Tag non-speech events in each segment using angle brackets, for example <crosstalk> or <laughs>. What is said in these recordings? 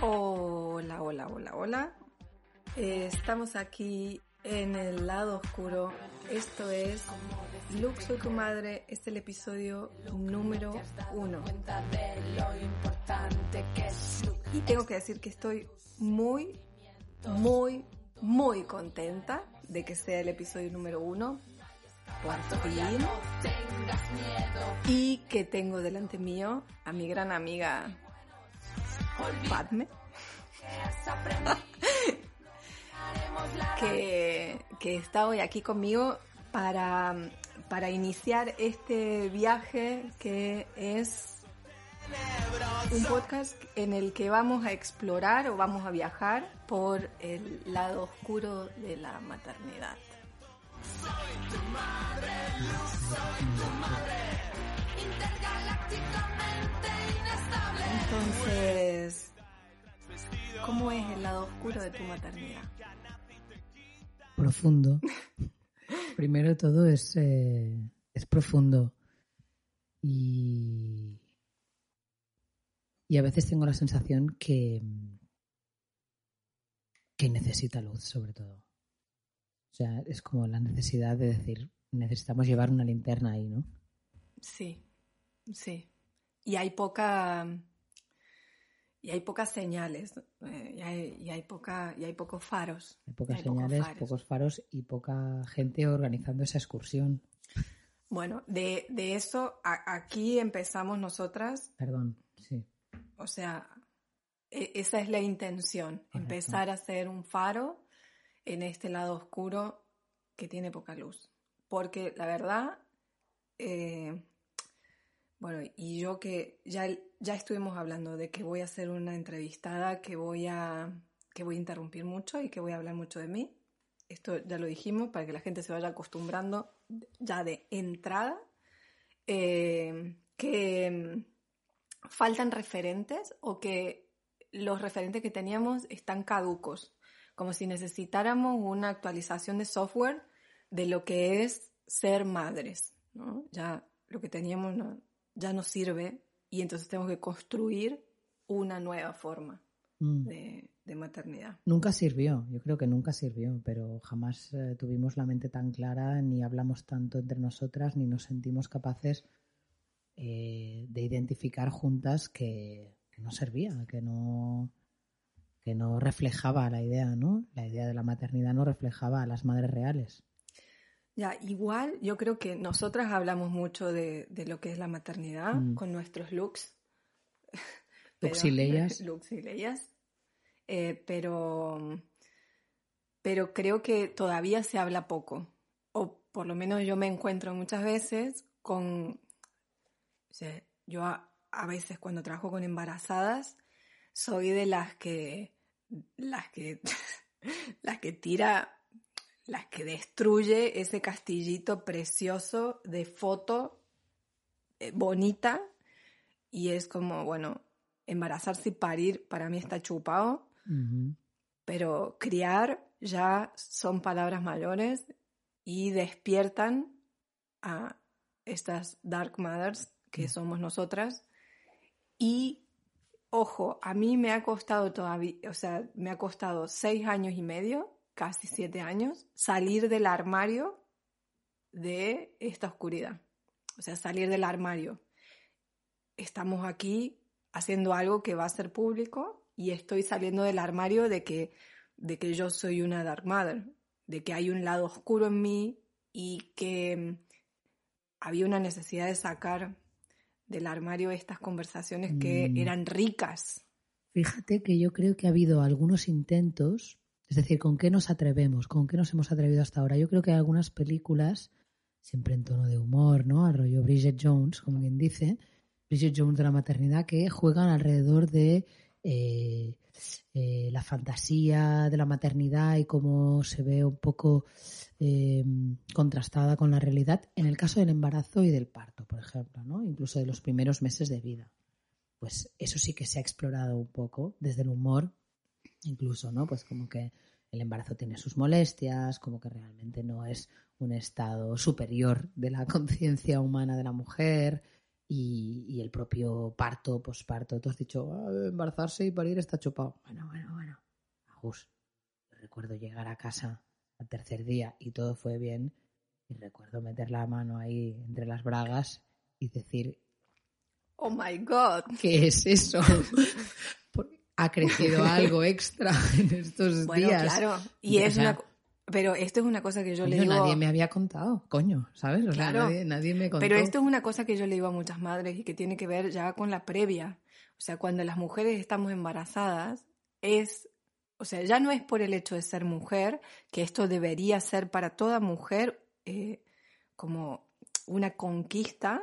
Hola, hola, hola, hola. Eh, estamos aquí en el lado oscuro. Esto es Lux soy tu madre. Es el episodio número uno. Y tengo que decir que estoy muy, muy, muy contenta de que sea el episodio número uno. Por fin. Y que tengo delante mío a mi gran amiga Padme. <laughs> que, que está hoy aquí conmigo para, para iniciar este viaje que es un podcast en el que vamos a explorar o vamos a viajar por el lado oscuro de la maternidad. Soy tu madre, soy tu madre, intergalácticamente inestable. Entonces, ¿cómo es el lado oscuro de tu maternidad? Profundo. <laughs> Primero de todo es, eh, es profundo. Y, y a veces tengo la sensación que, que necesita luz, sobre todo. O sea, es como la necesidad de decir, necesitamos llevar una linterna ahí, ¿no? Sí, sí. Y hay poca y hay pocas señales eh, y, hay, y, hay, poca y hay pocos faros. Hay pocas hay señales, pocos faros. pocos faros y poca gente organizando esa excursión. Bueno, de, de eso a, aquí empezamos nosotras. Perdón, sí. O sea, e, esa es la intención, Correcto. empezar a hacer un faro en este lado oscuro que tiene poca luz. Porque la verdad, eh, bueno, y yo que ya, ya estuvimos hablando de que voy a hacer una entrevistada que voy a que voy a interrumpir mucho y que voy a hablar mucho de mí. Esto ya lo dijimos para que la gente se vaya acostumbrando ya de entrada. Eh, que faltan referentes o que los referentes que teníamos están caducos, como si necesitáramos una actualización de software de lo que es ser madres. ¿no? Ya lo que teníamos no, ya no sirve y entonces tenemos que construir una nueva forma Mm. de, de, maternidad. Nunca sirvió, yo creo que nunca sirvió, pero jamás eh, tuvimos la mente tan clara, ni hablamos tanto entre nosotras, ni nos sentimos capaces eh, de identificar juntas que, que, no servía, que no, que no reflejaba la idea, ¿no? La idea de la maternidad no reflejaba a las madres reales. Ya, igual yo creo que nosotras hablamos mucho de, de lo que es la maternidad mm. con nuestros looks. <laughs> Luxileyas. Luxileyas. <laughs> Eh, pero, pero creo que todavía se habla poco. O por lo menos yo me encuentro muchas veces con... O sea, yo a, a veces cuando trabajo con embarazadas soy de las que... Las que... <laughs> las que tira las que destruye ese castillito precioso de foto eh, bonita y es como, bueno, embarazarse y parir para mí está chupado, uh -huh. pero criar ya son palabras mayores y despiertan a estas dark mothers que uh -huh. somos nosotras y ojo, a mí me ha costado todavía, o sea, me ha costado seis años y medio casi siete años, salir del armario de esta oscuridad. O sea, salir del armario. Estamos aquí haciendo algo que va a ser público y estoy saliendo del armario de que, de que yo soy una Dark Mother, de que hay un lado oscuro en mí y que había una necesidad de sacar del armario estas conversaciones que Mm. eran ricas. Fíjate que yo creo que ha habido algunos intentos es decir, ¿con qué nos atrevemos? ¿Con qué nos hemos atrevido hasta ahora? Yo creo que hay algunas películas, siempre en tono de humor, ¿no? Al rollo Bridget Jones, como quien dice, Bridget Jones de la maternidad, que juegan alrededor de eh, eh, la fantasía de la maternidad y cómo se ve un poco eh, contrastada con la realidad en el caso del embarazo y del parto, por ejemplo, ¿no? Incluso de los primeros meses de vida. Pues eso sí que se ha explorado un poco desde el humor incluso, ¿no? Pues como que el embarazo tiene sus molestias, como que realmente no es un estado superior de la <laughs> conciencia humana de la mujer, y, y el propio parto, posparto. Tú has dicho, "Ah, embarazarse y parir está chupado. Bueno, bueno, bueno. Agus, recuerdo llegar a casa al tercer día y todo fue bien. Y recuerdo meter la mano ahí entre las bragas y decir, Oh my God. ¿qué es eso? <laughs> Ha crecido <laughs> algo extra en estos Bueno, días. claro. Y es sea, una. Pero esto es una cosa que yo le digo. nadie me había contado, coño, ¿sabes? O sea, Claro. nadie, nadie me contó. Pero esto es una cosa que yo le digo a muchas madres y que tiene que ver ya con la previa. O sea, cuando las mujeres estamos embarazadas, es, o sea, ya no es por el hecho de ser mujer, que esto debería ser para toda mujer eh, como una conquista,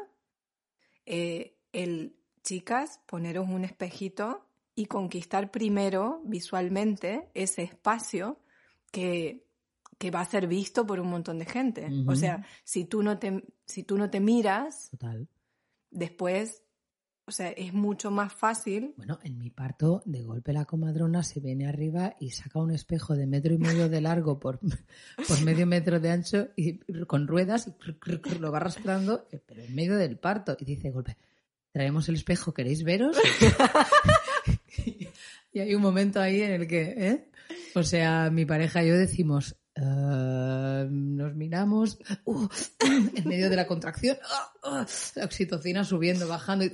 eh, el, chicas, poneros un espejito y conquistar primero visualmente ese espacio que, que va a ser visto por un montón de gente. O sea, si tú no te, si tú no te miras, Total. después, o sea, es mucho más fácil. Bueno, en mi parto, de golpe la comadrona se viene arriba y saca un espejo de metro y medio de largo por, <laughs> por medio metro de ancho y con ruedas y lo va arrastrando, eh, pero en medio del parto. Y dice, de golpe, traemos el espejo, ¿queréis veros? <laughs> <laughs> y hay un momento ahí en el que, ¿eh? O sea, mi pareja y yo decimos, "Ah, nos miramos, uh, en medio de la contracción, ah, ah, la oxitocina subiendo, bajando. Y,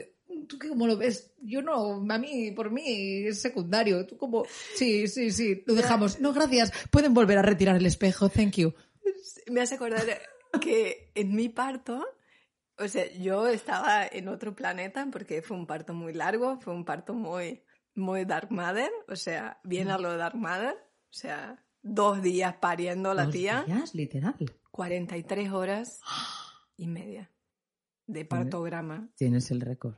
¿Tú qué, cómo lo ves? Yo no, a mí, por mí, es secundario. Tú como, sí, sí, sí, lo dejamos. No, gracias. Pueden volver a retirar el espejo, thank you. Me hace acordar que en mi parto, o sea, yo estaba en otro planeta porque fue un parto muy largo, fue un parto muy, muy Dark Mother, o sea, bien a lo Dark Mother, o sea, dos días pariendo la Dos tía, días, literal. 43 horas y media de partograma. Tienes el récord.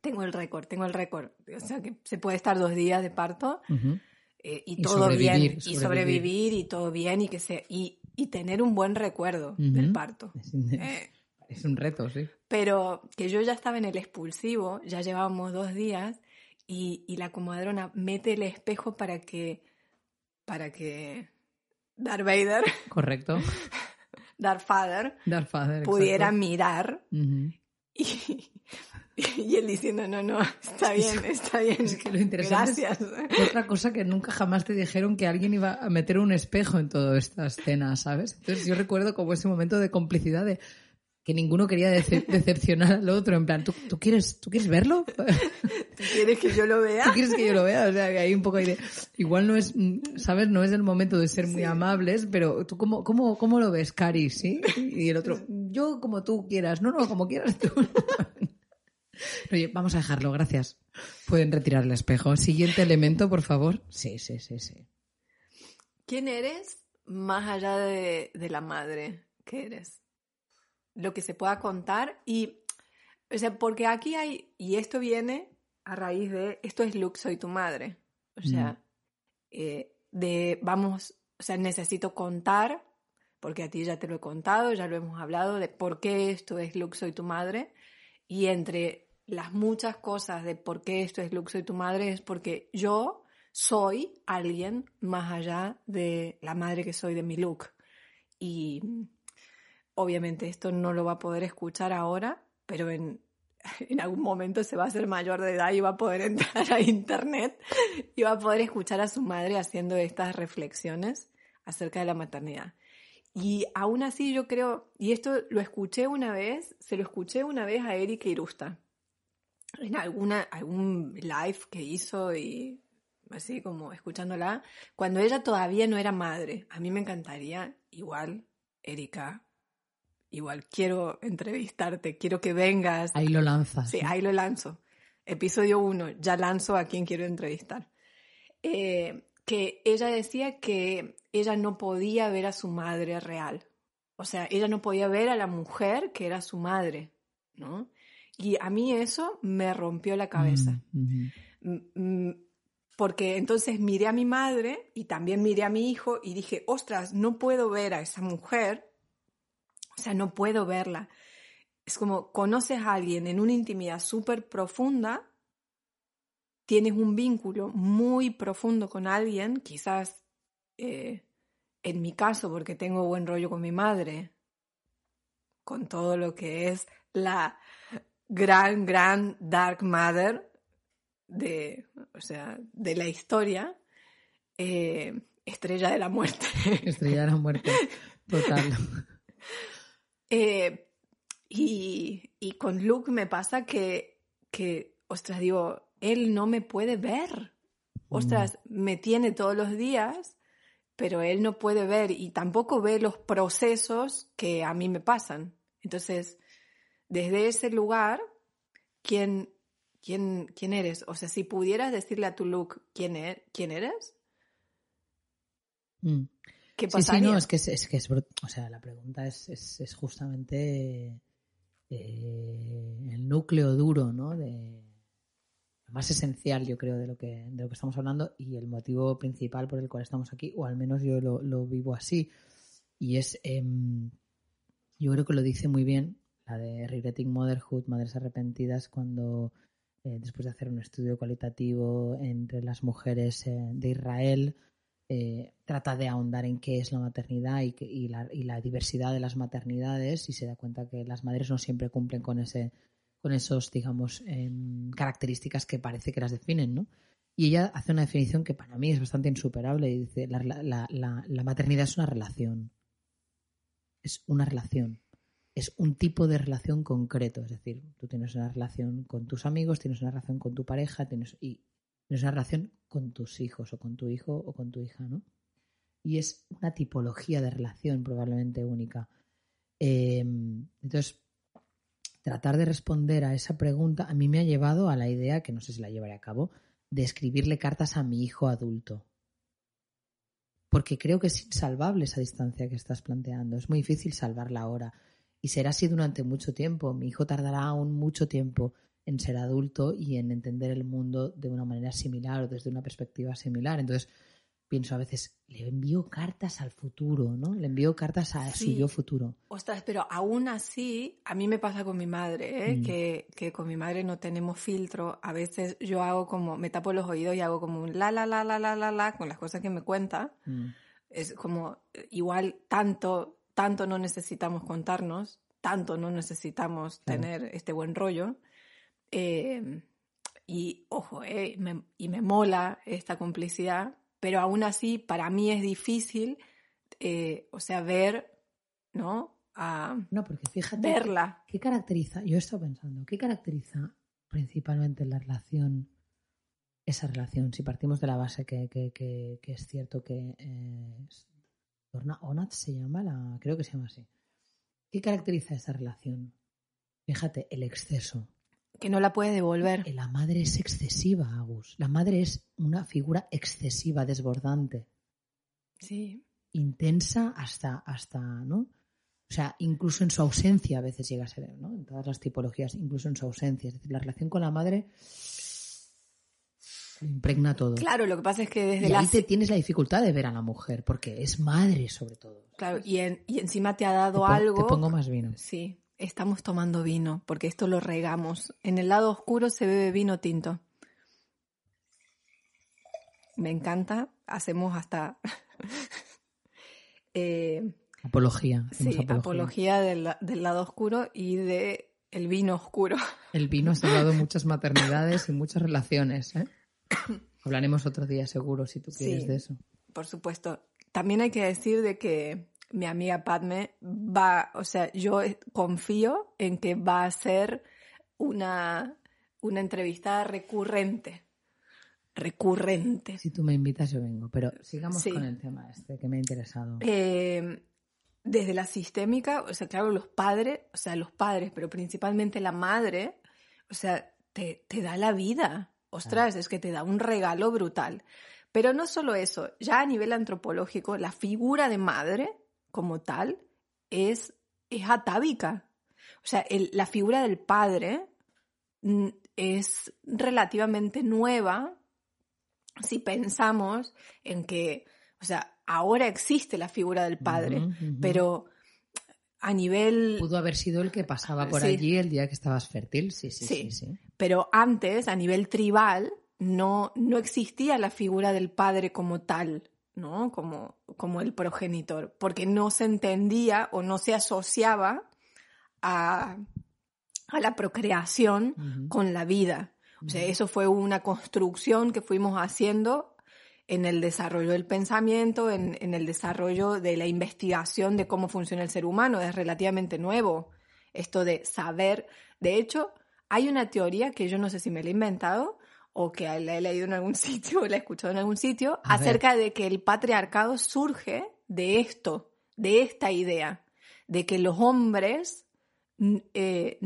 Tengo el récord, tengo el récord. O sea, que se puede estar dos días de parto Ujú. eh, y, Y todo bien, sobrevivir, y sobrevivir. y todo bien y que se y, y tener un buen recuerdo Ujú. del parto. Eh, es un reto, sí. pero que yo ya estaba en el expulsivo, ya llevábamos dos días y, y la comadrona mete el espejo para que para que Darth Vader, Correcto. <laughs> Darth Father, Darth pudiera exacto. mirar y, <laughs> y él diciendo, no, no, está bien, está bien, Es que lo interesante es- gracias. Otra cosa que nunca jamás te dijeron que alguien iba a meter un espejo en toda esta escena, ¿sabes? Entonces yo recuerdo como ese momento de complicidad de que ninguno quería dece- <laughs> decepcionar al otro, en plan, ¿tú, tú quieres, ¿tú quieres verlo? ¿Tú <laughs> ¿Tú quieres que yo lo vea? quieres que yo lo vea? O sea, que hay un poco ahí de... Igual no es, ¿sabes? No es el momento de ser muy amables, pero ¿tú cómo, cómo, cómo lo ves, Cari? ¿Sí? Y el otro, yo como tú quieras. No, no, como quieras tú. <laughs> Oye, vamos a dejarlo, gracias. Pueden retirar el espejo. Siguiente elemento, por favor. Sí, sí, sí, sí. ¿Quién eres más allá de, de la madre que eres? Lo que se pueda contar y, o sea, porque aquí hay, y esto viene a raíz de, esto es Luke, soy tu madre. O sea, eh, de, vamos, o sea, necesito contar, porque a ti ya te lo he contado, ya lo hemos hablado, de por qué esto es Luke, soy tu madre. Y entre las muchas cosas de por qué esto es Luke, soy tu madre, es porque yo soy alguien más allá de la madre que soy de mi look. Y obviamente esto no lo va a poder escuchar ahora, pero en, <laughs> en algún momento se va a hacer mayor de edad y va a poder entrar a internet y va a poder escuchar a su madre haciendo estas reflexiones acerca de la maternidad. Y aún así yo creo, y esto lo escuché una vez, se lo escuché una vez a Erika Irusta, en alguna, algún live que hizo y así como escuchándola, cuando ella todavía no era madre. A mí me encantaría, igual, Erika, igual quiero entrevistarte, quiero que vengas. Ahí lo lanzas. Sí, ahí lo lanzo. Episodio 1, ya lanzo a quien quiero entrevistar. Eh, que ella decía que ella no podía ver a su madre real. O sea, ella no podía ver a la mujer que era su madre, ¿no? Y a mí eso me rompió la cabeza. Mm. Mm, mm, Porque entonces miré a mi madre y también miré a mi hijo y dije, ostras, no puedo ver a esa mujer, o sea, no puedo verla. Es como conoces a alguien en una intimidad súper profunda, tienes un vínculo muy profundo con alguien, quizás eh, en mi caso, porque tengo buen rollo con mi madre, con todo lo que es la gran, gran Dark Mother de, o sea, de la historia, eh, Estrella de la Muerte. Estrella de la Muerte, total. <laughs> Eh, y, y, con Luke me pasa que, que, ostras, digo, él no me puede ver. Ostras, mm. me tiene todos los días, pero él no puede ver y tampoco ve los procesos que a mí me pasan. Entonces, desde ese lugar, ¿quién, quién, quién eres? O sea, si pudieras decirle a tu Luke quién, er, quién eres, mm. ¿Qué pasaría? Sí, sí, no, es que es, es, que es o sea, la pregunta es, es justamente eh, el núcleo duro, ¿no? De, más esencial, yo creo, de lo, que, de lo que estamos hablando y el motivo principal por el cual estamos aquí, o al menos yo lo, lo vivo así. Y es, em, yo creo que lo dice muy bien la de Regretting Motherhood, Madres Arrepentidas, cuando eh, después de hacer un estudio cualitativo entre las mujeres eh, de Israel, eh, trata de ahondar en qué es la maternidad y, y, la, y, la, diversidad de las maternidades y se da cuenta que las madres no siempre cumplen con ese con esos digamos em, características que parece que las definen y ella hace una definición que para mí es bastante insuperable y dice la, la, la maternidad es una relación. Es una relación. Es un tipo de relación concreto. Es decir tú tienes una relación con tus amigos tienes una relación con tu pareja tienes y es una relación con tus hijos o con tu hijo o con tu hija, ¿no? Y es una tipología de relación probablemente única. Em, entonces, tratar de responder a esa pregunta a mí me ha llevado a la idea, que no sé si la llevaré a cabo, de escribirle cartas a mi hijo adulto. Porque creo que es insalvable esa distancia que estás planteando. Es muy difícil salvarla ahora. Y será así durante mucho tiempo. Mi hijo tardará aún mucho tiempo en ser adulto y en entender el mundo de una manera similar o desde una perspectiva similar. Entonces, pienso a veces, le envío cartas al futuro, ¿no? Le envío cartas a su yo futuro. Ostras, pero aún así, a mí me pasa con mi madre, ¿eh? Mm. que, que, con mi madre no tenemos filtro. A veces yo hago como, me tapo los oídos y hago como un la, la, la, la, la, la, la, con las cosas que me cuenta. Mm. Es como, igual tanto, tanto no necesitamos contarnos, tanto no necesitamos tener este buen rollo Em, y ojo, eh, y me mola esta complicidad, pero aún así para mí es difícil, eh, o sea, ver, ¿no? no, porque fíjate. Verla. ¿Qué caracteriza? Yo he estado pensando, ¿qué caracteriza principalmente la relación, esa relación? Si partimos de la base que, que, que, es cierto que eh, Onat se llama, la, creo que se llama así. ¿Qué caracteriza esa relación? Fíjate, el exceso que no la puede devolver. La madre es excesiva, Agus. La madre es una figura excesiva, desbordante. Sí. Intensa hasta, hasta, ¿no? O sea, incluso en su ausencia a veces llega a ser, ¿no? En todas las tipologías, incluso en su ausencia. Es decir, la relación con la madre impregna todo. Claro, lo que pasa es que desde y la... ahí te tienes la dificultad de ver a la mujer, porque es madre sobre todo. Claro, y, y encima te ha dado algo... Te pongo más vino. Sí, estamos tomando vino, porque esto lo regamos. En el lado oscuro se bebe vino tinto. Me encanta, hacemos hasta... <laughs> eh, apología. Sí, apología, del, lado oscuro y de el vino oscuro. <laughs> El vino ha salvado muchas maternidades y muchas relaciones. ¿eh? Hablaremos otro día seguro si tú quieres de eso. Por supuesto. También hay que decir de que mi amiga Padme va, o sea, yo confío en que va a ser una, una entrevista recurrente. Recurrente. Si tú me invitas, yo vengo. Pero sigamos con el tema este que me ha interesado. Eh, desde la sistémica, o sea, claro, los padres, o sea, los padres, pero principalmente la madre, o sea, te, te da la vida. Ostras, es que te da un regalo brutal. Pero no solo eso, ya a nivel antropológico, la figura de madre como tal es, es atávica. O sea, la figura del padre mm, es relativamente nueva si pensamos en que, o sea, ahora existe la figura del padre, pero a nivel... Pudo haber sido el que pasaba por allí el día que estabas fértil, sí sí, sí, sí, Pero antes, a nivel tribal, no, no existía la figura del padre como tal. ¿No? Como, como el progenitor, porque no se entendía o no se asociaba a, a la procreación con la vida. O sea, eso fue una construcción que fuimos haciendo en el desarrollo del pensamiento, en, en, el desarrollo de la investigación de cómo funciona el ser humano. Es relativamente nuevo esto de saber. De hecho, hay una teoría que yo no sé si me la he inventado o que la he leído en algún <laughs> sitio o la he escuchado en algún sitio, acerca de que el patriarcado surge de esto, de esta idea, de que los hombres eh,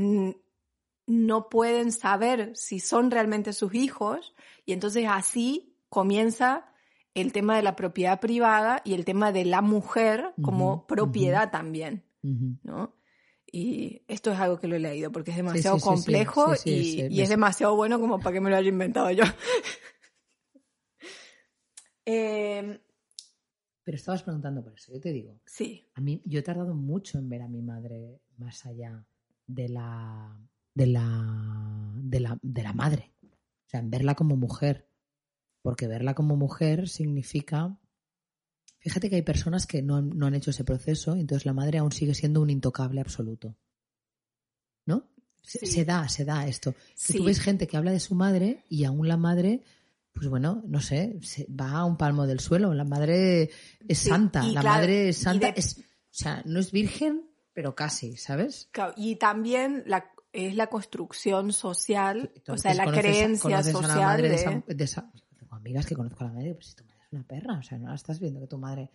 no pueden saber si son realmente sus hijos y entonces así comienza el tema de la propiedad privada y el tema de la mujer como propiedad también, ¿no? Y esto es algo que lo he leído porque es demasiado complejo y, es demasiado bueno como para que me lo haya inventado yo. <laughs> Em, Pero estabas preguntando por eso, yo te digo. Sí. A mí, yo he tardado mucho en ver a mi madre más allá de la, de la, de la, de la madre. O sea, en verla como mujer. Porque verla como mujer significa. Fíjate que hay personas que no, han hecho ese proceso, y entonces la madre aún sigue siendo un intocable absoluto. ¿No? Se, da, se da esto. Que tú ves gente que habla de su madre y aún la madre pues bueno, no sé, va a un palmo del suelo. La madre es santa, la madre es santa, es, o sea, no es virgen, pero casi, ¿sabes? Claro, y también la, es la construcción social, o sea, la creencia social de... esa, Tengo amigas que conozco a la madre, pues si tu madre es una perra, o sea, no estás viendo que tu madre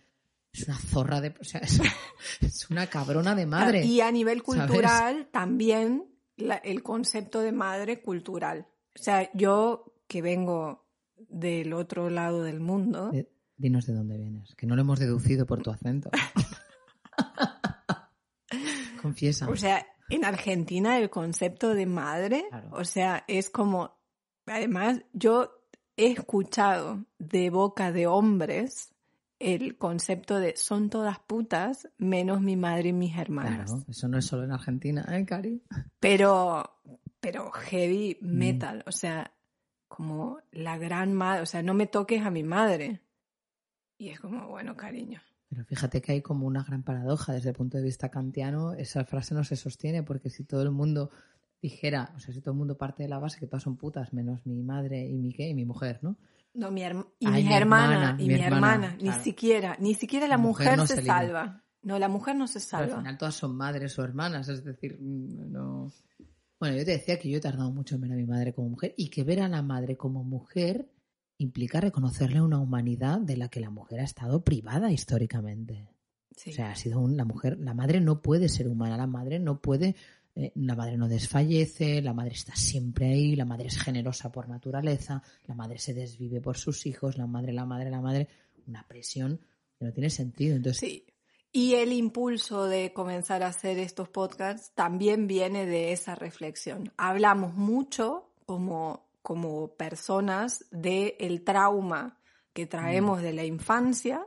es una zorra de... O sea, <laughs> es, una cabrona de madre. Y a nivel cultural también el concepto de madre cultural. O sea, yo que vengo del otro lado del mundo. dinos de dónde vienes, que no lo hemos deducido por tu acento. <laughs> Confiesa. O sea, en Argentina el concepto de madre, o sea, es como, además, yo he escuchado de boca de hombres el concepto de son todas putas menos mi madre y mis hermanas. Claro, eso no es solo en Argentina, ¿eh, Cari? Pero, pero heavy mm. metal, o sea, como la gran madre, o sea, no me toques a mi madre. Y es como, bueno, cariño. Pero fíjate que hay como una gran paradoja desde el punto de vista kantiano, esa frase no se sostiene porque si todo el mundo dijera, o sea, si todo el mundo parte de la base que todas son putas, menos mi madre y mi qué, y mi mujer, ¿no? No, mi, y mi, hermana, y mi hermana, ni siquiera, ni siquiera la, mujer, se, salva. No, la mujer no se salva. al final todas son madres o hermanas, es decir, mm, no. Bueno, yo te decía que yo he tardado mucho en ver a mi madre como mujer y que ver a la madre como mujer implica reconocerle una humanidad de la que la mujer ha estado privada históricamente. O sea, ha sido la mujer, la madre no puede ser humana, la madre no puede, eh, la madre no desfallece, la madre está siempre ahí, la madre es generosa por naturaleza, la madre se desvive por sus hijos, la madre, la madre, la madre, una presión que no tiene sentido. Entonces, sí. Y el impulso de comenzar a hacer estos podcasts también viene de esa reflexión. Hablamos mucho como, como personas del el trauma que traemos mm. de la infancia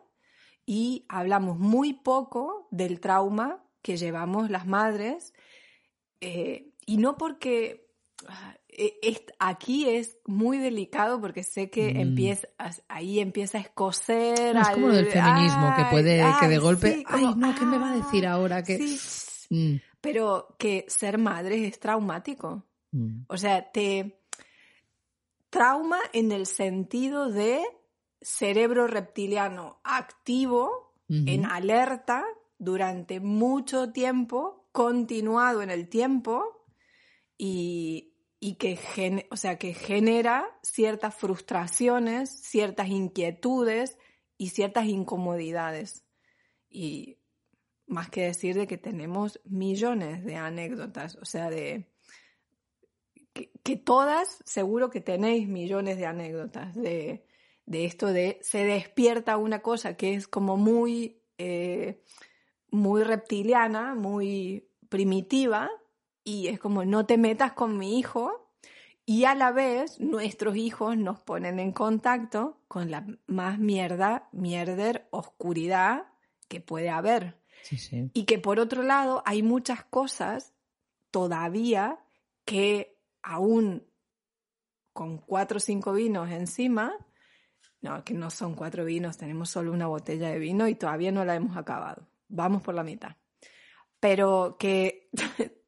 y hablamos muy poco del trauma que llevamos las madres. Eh, y no porque ah, e, aquí es muy delicado porque sé que mm. empieza, ahí empieza a escocer. es como lo del feminismo, que puede, que de golpe, ay, no, ¿qué me va a decir ahora? Que... Mm. Pero que ser madre es traumático. Mm. O sea, te trauma en el sentido de cerebro reptiliano activo, en alerta, durante mucho tiempo, continuado en el tiempo, y, y que, o sea, que genera ciertas frustraciones, ciertas inquietudes y ciertas incomodidades. Y más que decir de que tenemos millones de anécdotas, o sea, de que, todas, seguro que tenéis millones de anécdotas de, esto de se despierta una cosa que es como muy, eh, muy reptiliana, muy primitiva, y es como no te metas con mi hijo y a la vez nuestros hijos nos ponen en contacto con la más mierda, mierder, oscuridad que puede haber. Y que por otro lado hay muchas cosas todavía que aún con cuatro o cinco vinos encima, no, que no son cuatro vinos, tenemos solo una botella de vino y todavía no la hemos acabado. Vamos por la mitad. Pero que <laughs>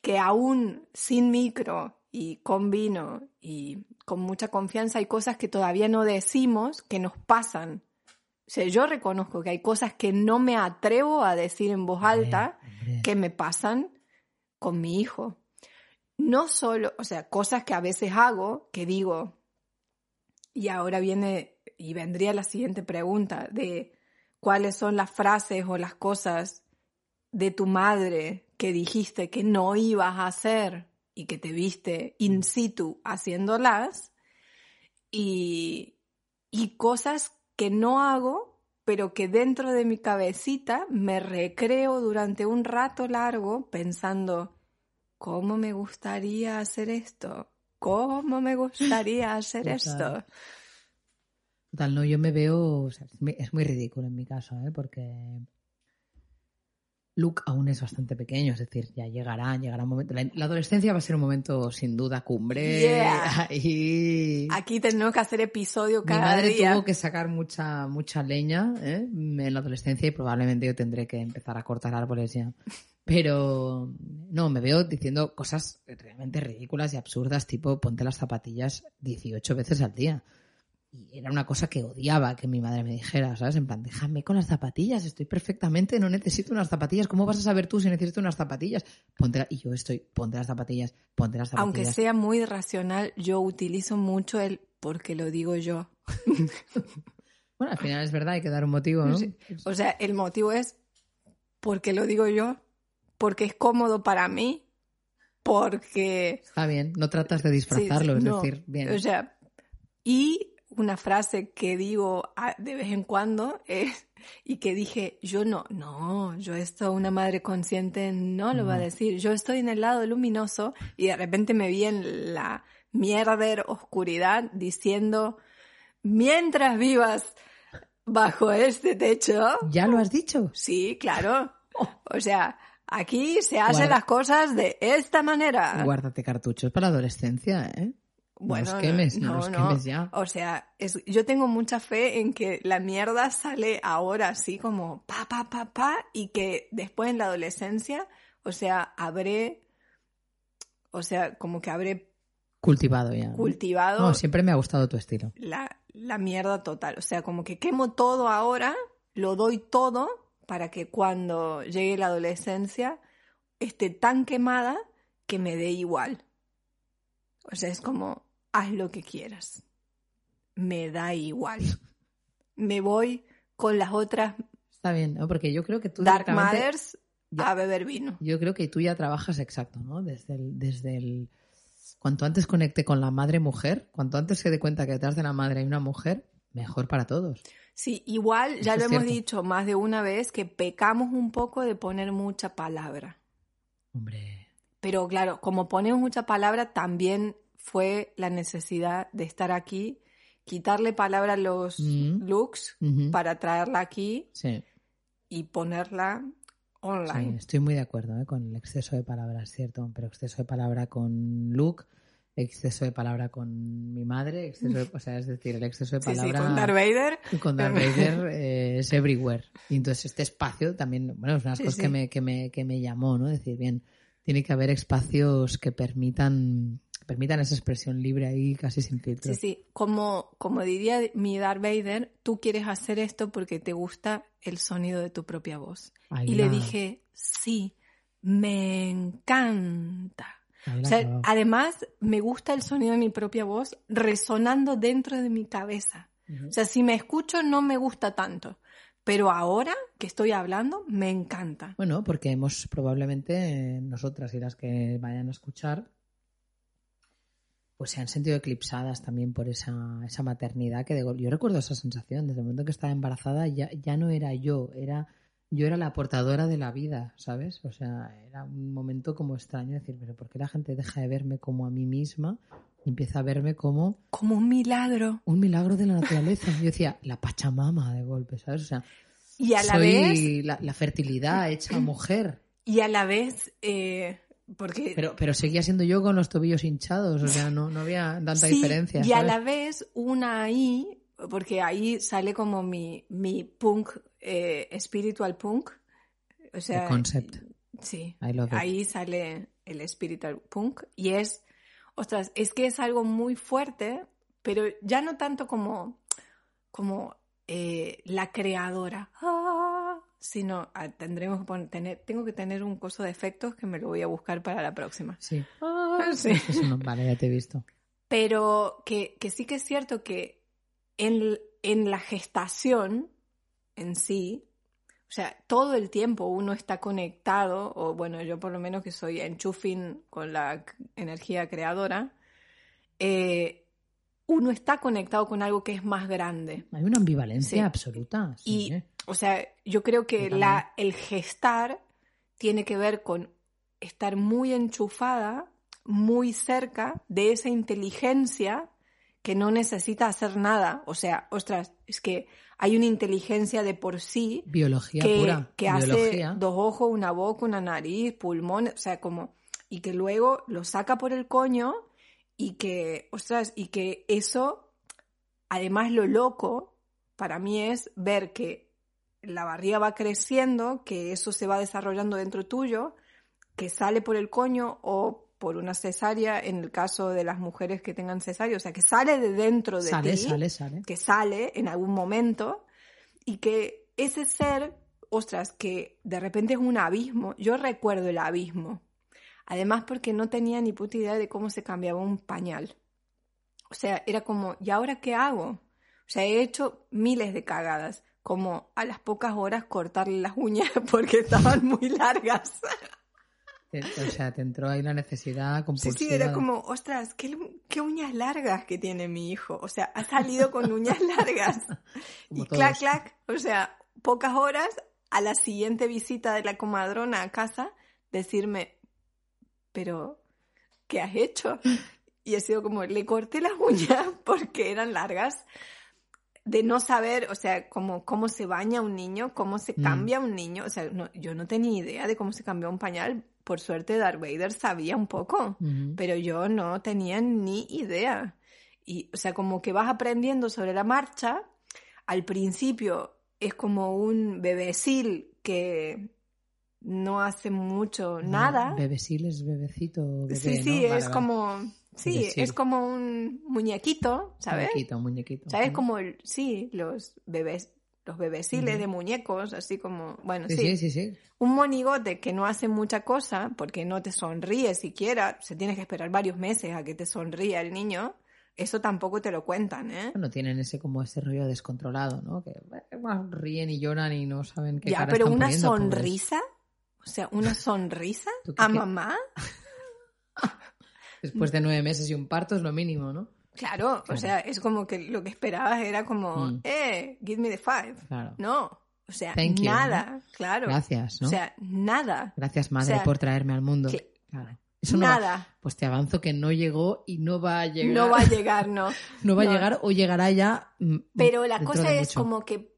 que aún sin micro y con vino y con mucha confianza hay cosas que todavía no decimos que nos pasan. O sea, yo reconozco que hay cosas que no me atrevo a decir en voz alta que me pasan con mi hijo. No solo, o sea, cosas que a veces hago que digo, y ahora viene y vendría la siguiente pregunta de cuáles son las frases o las cosas de tu madre que dijiste que no ibas a hacer y que te viste in situ haciéndolas y, y cosas que no hago, pero que dentro de mi cabecita me recreo durante un rato largo pensando, ¿cómo me gustaría hacer esto? ¿Cómo me gustaría <laughs> hacer esto? Total, no, yo me veo, o sea, es muy- ridículo en mi caso, ¿eh? porque Luke aún es bastante pequeño, es decir, ya llegará, llegará un momento. La, la adolescencia va a ser un momento sin duda cumbre. Yeah. <laughs> Y Aquí tenemos que hacer episodio mi cada madre día. tuvo que sacar mucha, mucha leña ¿eh? en la adolescencia y probablemente yo tendré que empezar a cortar árboles ya. Pero no, me veo diciendo cosas realmente ridículas y absurdas, tipo ponte las zapatillas 18 veces al día. Y era una cosa que odiaba que mi madre me dijera, ¿sabes? En plan, déjame con las zapatillas, estoy perfectamente, no necesito unas zapatillas. ¿Cómo vas a saber tú si necesito unas zapatillas? Ponte la- Y yo estoy, ponte las zapatillas, ponte las Aunque zapatillas. sea muy racional, yo utilizo mucho el porque lo digo yo. <laughs> Bueno, al final es verdad, hay que dar un motivo, ¿no? Sí. O sea, el motivo es porque lo digo yo, porque es cómodo para mí, porque... Está bien, no tratas de sí, disfrazarlo, sí, es no. decir, bien. O sea, y una frase que digo a- de vez en cuando es, <laughs> y que dije, yo no, no, yo esto una madre consciente no lo va a decir, yo estoy en el lado luminoso y de repente me vi en la mierder oscuridad diciendo, mientras vivas bajo este techo, ¿Ya lo has dicho? sí, claro, o sea, aquí se hacen Guarda- las cosas de esta manera. Guárdate cartuchos para la adolescencia, ¿eh? Bueno, no los quemes, no, no, los no. quemes ya. O sea, es, yo tengo mucha fe en que la mierda sale ahora así como pa, pa, pa, pa, y que después en la adolescencia, o sea, habré, o sea, como que habré Cultivado ya. cultivado No, siempre me ha gustado tu estilo. la, la mierda total. O sea, como que quemo todo ahora, lo doy todo para que cuando llegue la adolescencia esté tan quemada que me dé igual. O sea, es como, haz lo que quieras. Me da igual. <laughs> Me voy con las otras Está bien, ¿no? Porque yo creo que tú Dark Mothers Ya. a beber vino. Yo creo que tú ya trabajas exacto, ¿no? Desde el, desde el cuanto antes conecte con la madre mujer, cuanto antes se dé cuenta que detrás de la madre hay una mujer, mejor para todos. Sí, igual ya Eso lo hemos dicho más de una vez que pecamos un poco de poner mucha palabra. Hombre, Pero claro, como ponemos mucha palabra, también fue la necesidad de estar aquí, quitarle palabra a los looks para traerla aquí sí, y ponerla sí, online. estoy muy de acuerdo ¿eh? con el exceso de palabras, cierto, pero exceso de palabra con Luke, exceso de palabra con mi madre, exceso de- <laughs> o sea, es decir, el exceso de Sí, sí, palabra <laughs> con Darth Vader. con Darth Vader eh, es everywhere. Y entonces este espacio también, bueno, es una de las Sí, cosas sí. que, me, que, me, que me llamó, ¿no? Decir, bien, tiene que haber espacios que permitan, permitan esa expresión libre ahí casi sin filtro. Sí, sí, como, como diría mi Darth Vader, tú quieres hacer esto porque te gusta el sonido de tu propia voz. Y le dije, sí, me encanta. O sea, además, me gusta el sonido de mi propia voz resonando dentro de mi cabeza. Ujú. O sea, si me escucho no me gusta tanto, pero ahora que estoy hablando me encanta. Bueno, porque hemos probablemente, eh, nosotras y las que vayan a escuchar, pues se han sentido eclipsadas también por esa, esa maternidad que de yo recuerdo esa sensación, desde el momento que estaba embarazada ya, ya no era yo, era yo era la portadora de la vida, ¿sabes? O sea, era un momento como extraño decir, pero ¿por qué la gente deja de verme como a mí misma y empieza a verme como Como un milagro. un milagro de la naturaleza? Yo decía, la Pachamama de golpe, ¿sabes? O sea, Y a la soy vez, la, la fertilidad hecha mujer. y a la vez, eh, porque Pero, pero seguía siendo yo con los tobillos hinchados, o sea, no, no había tanta Sí, diferencia. Y a ¿sabes? la vez una ahí, porque ahí sale como mi, mi punk, eh, spiritual punk. O sea, The concept. Sí, I love it. ahí sale el spiritual punk, y es, ostras, es que es algo muy fuerte, pero ya no tanto como, como eh, la creadora, ah, sino ah, tendremos que tener, tengo que tener un curso de efectos que me lo voy a buscar para la próxima. Sí. Ah, sí. Eso no- vale, ya te he visto. Pero que, que sí que es cierto que en, en la gestación en sí, o sea, todo el tiempo uno está conectado, o bueno, yo por lo menos que soy enchufing con la energía creadora, eh, uno está conectado con algo que es más grande. Hay una ambivalencia Sí. absoluta. sí, Y, ¿eh? O sea, yo creo que Yo la, el gestar tiene que ver con estar muy enchufada, muy cerca de esa inteligencia que no necesita hacer nada. O sea, ostras, es que hay una inteligencia de por sí Biología que, pura. que hace dos ojos, una boca, una nariz, pulmones, o sea, como, y que luego lo saca por el coño y que, ostras, y que eso, además lo loco para mí es ver que la barriga va creciendo, que eso se va desarrollando dentro tuyo, que sale por el coño o por una cesárea en el caso de las mujeres que tengan cesárea, o sea, que sale de dentro de Sale, ti sale, sale. que sale en algún momento y que ese ser, ostras, que de repente es un abismo. Yo recuerdo el abismo. Además porque no tenía ni puta idea de cómo se cambiaba un pañal. O sea, era como, ¿y ahora qué hago? O sea, he hecho miles de cagadas, como a las pocas horas cortarle las uñas <laughs> porque estaban muy largas. O sea, te entró ahí la necesidad Sí, compulsiva. sí, era como, ostras, qué, qué uñas largas que tiene mi hijo. O sea, ha salido con uñas largas. <laughs> Como y clac, clac. O sea, pocas horas a la siguiente visita de la comadrona a casa, decirme, pero, ¿qué has hecho? <laughs> Y he sido como, le corté las uñas porque eran largas. De no saber, o sea, cómo, cómo se baña un niño, cómo se Mm. cambia un niño. O sea, no- yo no tenía idea de cómo se cambió un pañal. Por suerte, Darth Vader sabía un poco pero yo no tenía ni idea. Y, o sea, como que vas aprendiendo sobre la marcha. Al principio es como un bebecil que no hace mucho nada. Bebesil es bebecito, bebé, sí, sí, es vale. como, sí, es como un muñequito, ¿sabes? Muñequito, muñequito. ¿Sabes? Como, el- sí, los bebés, los bebeciles Ujú. de muñecos, así como, bueno, Sí, sí, sí, sí. un monigote que no hace mucha cosa porque no te sonríe siquiera, se tiene que esperar varios meses a que te sonría el niño, eso tampoco te lo cuentan, ¿eh? Bueno, tienen ese como ese rollo descontrolado, ¿no? Que bueno, ríen y lloran y no saben qué Ya, cara pero están una poniendo, pobres. sonrisa, o sea, una sonrisa ¿Tú qué- a qué? mamá, <laughs> Después de nueve meses y un parto es lo mínimo, ¿no? claro, o sea, es como que lo que esperabas era como, Mm. eh, give me the five. Claro. No, o sea, Thank you, nada, claro. Gracias, ¿no? O sea, nada, Gracias, madre, o sea, por traerme al mundo. que- Claro. Eso no va- nada. Pues te avanzo que no llegó y no va a llegar. No va a llegar, no. <laughs> No va no. a llegar o llegará ya. mm, Pero la cosa es mucho. como que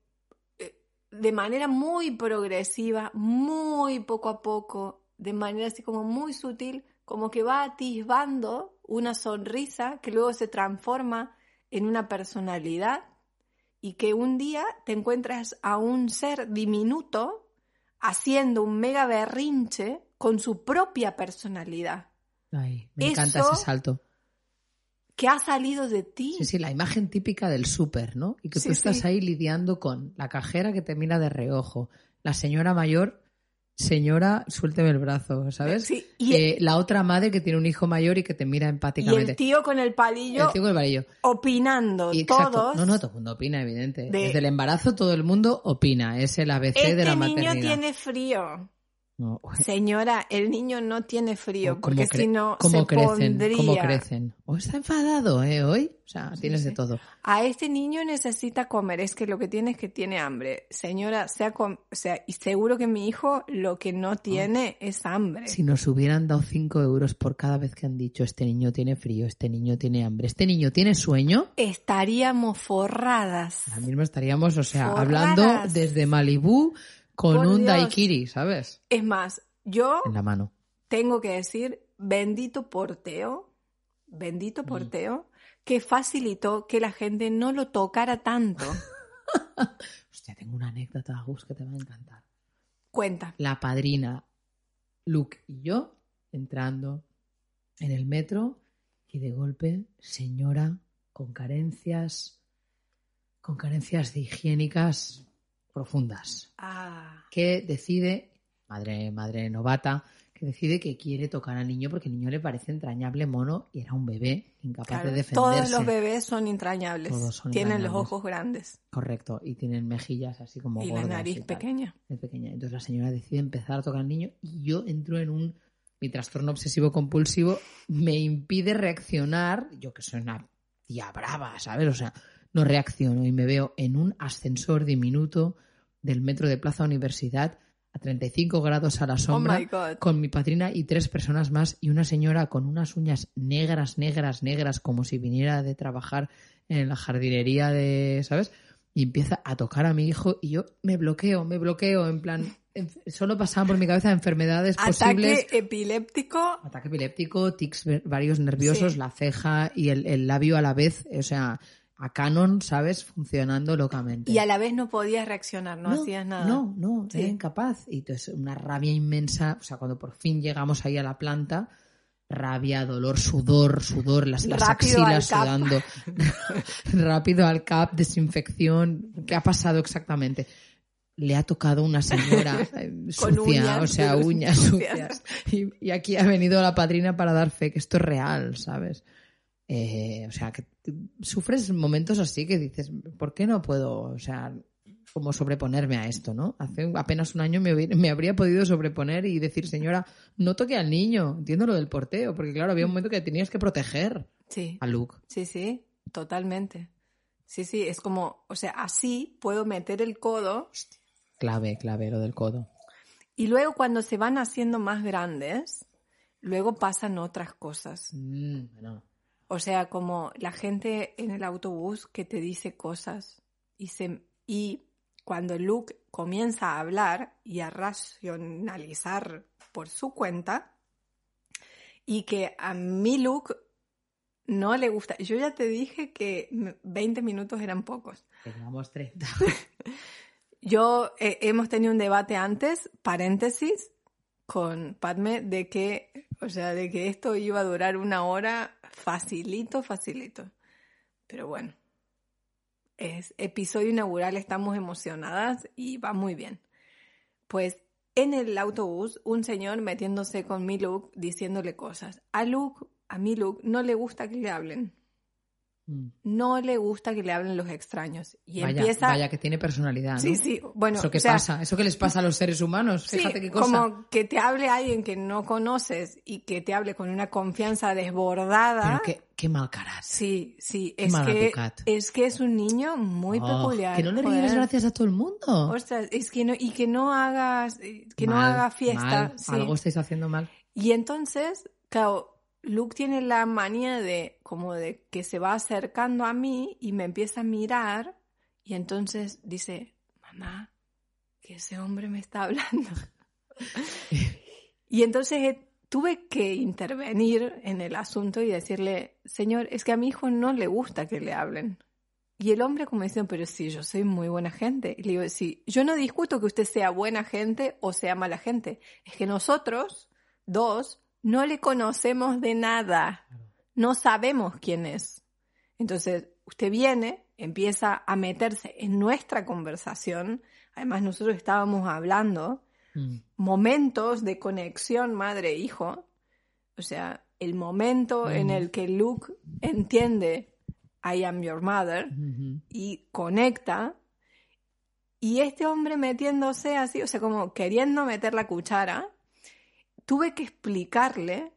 eh, de manera muy progresiva, muy poco a poco, de manera así como muy sutil, como que va atisbando una sonrisa que luego se transforma en una personalidad y que un día te encuentras a un ser diminuto haciendo un mega berrinche con su propia personalidad, Ay, me encanta ese salto. que ha salido de ti. Sí, sí, la imagen típica del súper, ¿no? Y que Sí, tú estás sí. ahí lidiando con la cajera que te mira de reojo, la señora mayor, señora, suélteme el brazo, ¿sabes? Sí, y, Eh, la otra madre que tiene un hijo mayor y que te mira y empáticamente. el tío con el palillo El tío con el varillo. opinando Y exacto. todos. No, no, todo el mundo opina, evidente. de- Desde el embarazo todo el mundo opina. Es el ABC este de la niño maternidad. tiene frío. No, Señora, el niño no tiene frío, ¿cómo porque si no se crecen, pondría. ¿Cómo crecen? O está enfadado, ¿eh? Hoy. O sea, Sí, tienes de todo. A este niño necesita comer, es que lo que tiene es que tiene hambre. Señora, sea com- o sea, y seguro que mi hijo lo que no tiene es hambre. Si nos hubieran dado 5 euros por cada vez que han dicho este niño tiene frío, este niño tiene hambre, este niño tiene sueño, Estaríamos forradas. ahora mismo estaríamos, o sea, Forradas. hablando desde Malibú con Por un Dios. daiquiri, ¿sabes? Es más, yo En la mano. tengo que decir, bendito porteo, bendito Mm. porteo, que facilitó que la gente no lo tocara tanto. <laughs> Hostia, tengo una anécdota, Gus, que te va a encantar. Cuenta. La padrina, Luke y yo entrando en el metro y de golpe, señora con carencias, con carencias de higiénicas profundas, Ah, que decide, madre, madre novata, que decide que quiere tocar al niño porque el niño le parece entrañable, mono, y era un bebé incapaz claro, de defenderse. todos los bebés son entrañables. Todos son Tienen los ojos grandes Correcto, y tienen mejillas así como y la nariz y pequeña. Es pequeña. Entonces la señora decide empezar a tocar al niño y yo entro en un... Mi trastorno obsesivo compulsivo me impide reaccionar, yo que soy una tía brava, ¿sabes? O sea, no reacciono y me veo en un ascensor diminuto del metro de Plaza Universidad a 35 grados a la sombra oh God. con mi padrina y tres personas más y una señora con unas uñas negras, negras, negras, como si viniera de trabajar en la jardinería de, ¿sabes? Y empieza a tocar a mi hijo y yo me bloqueo, me bloqueo, en plan, solo pasaban por mi cabeza enfermedades posibles. Ataque epiléptico. Ataque epiléptico, tics varios nerviosos, Sí. la ceja y el, el labio a la vez, o sea, a canon, ¿sabes? Funcionando locamente. Y a la vez no podías reaccionar, no, hacías nada. No, no, Sí. era incapaz. Y entonces una rabia inmensa, o sea, cuando por fin llegamos ahí a la planta, rabia, dolor, sudor, sudor, las, las axilas sudando. <laughs> Rápido al cap, desinfección. ¿Qué ha pasado exactamente? Le ha tocado una señora <laughs> eh, sucia, uñas o sea, <laughs> sucias. uñas sucias. Y, y aquí ha venido la padrina para dar fe que esto es real, ¿sabes? Eh, o sea, que sufres momentos así que dices, ¿por qué no puedo, o sea, como sobreponerme a esto, ¿no? Hace apenas un año me, habría podido sobreponer y decir, señora, no toque al niño, entiendo lo del porteo, porque claro, había un momento que tenías que proteger Sí, a Luke. sí, sí, totalmente. Sí, sí, es como, o sea, así puedo meter el codo Clave, clave, lo del codo. y luego cuando se van haciendo más grandes, luego pasan otras cosas. Mm, bueno. O sea, como la gente en el autobús que te dice cosas y, se, y cuando Luke comienza a hablar y a racionalizar por su cuenta y que a mi Luke no le gusta. Yo ya te dije que m- 20 minutos eran pocos. Teníamos 30. <laughs> Yo eh, hemos tenido un debate antes, paréntesis, con Padme de que, o sea, de que esto iba a durar una hora facilito, facilito. Pero bueno, es episodio inaugural, estamos emocionadas y va muy bien. Pues en el autobús, un señor metiéndose con mi Luke, diciéndole cosas. A Luke, a mi Luke, no le gusta que le hablen. Mm. No le gusta que le hablen los extraños. Y Vaya, empieza... vaya que tiene personalidad, ¿no? Sí, sí, bueno, Eso que o sea, pasa, eso que les pasa a los seres humanos, Sí, fíjate qué cosa. como que te hable alguien que no conoces y que te hable con una confianza desbordada. Pero qué, qué mal carácter. Sí, sí, Qué es que, es que es un niño muy Oh, peculiar. Que no le joder. gracias a todo el mundo. Ostras, es que no, y que no hagas, eh, que no haga fiesta. mal, sí. Algo estáis haciendo mal. Y entonces, claro, Luke tiene la manía de, como de que se va acercando a mí y me empieza a mirar y entonces dice, mamá, que ese hombre me está hablando. <laughs> y entonces tuve que intervenir en el asunto y decirle, señor, es que a mi hijo no le gusta que le hablen. Y el hombre como diciendo, pero sí, yo soy muy buena gente. Y le digo, sí, yo no discuto que usted sea buena gente o sea mala gente. Es que nosotros, dos, no le conocemos de nada. No sabemos quién es. Entonces, usted viene, empieza a meterse en nuestra conversación. Además, nosotros estábamos hablando Mm. momentos de conexión madre-hijo. O sea, el momento en Mm. el que Luke entiende I am your mother Ujú. y conecta. Y este hombre metiéndose así, o sea, como queriendo meter la cuchara, tuve que explicarle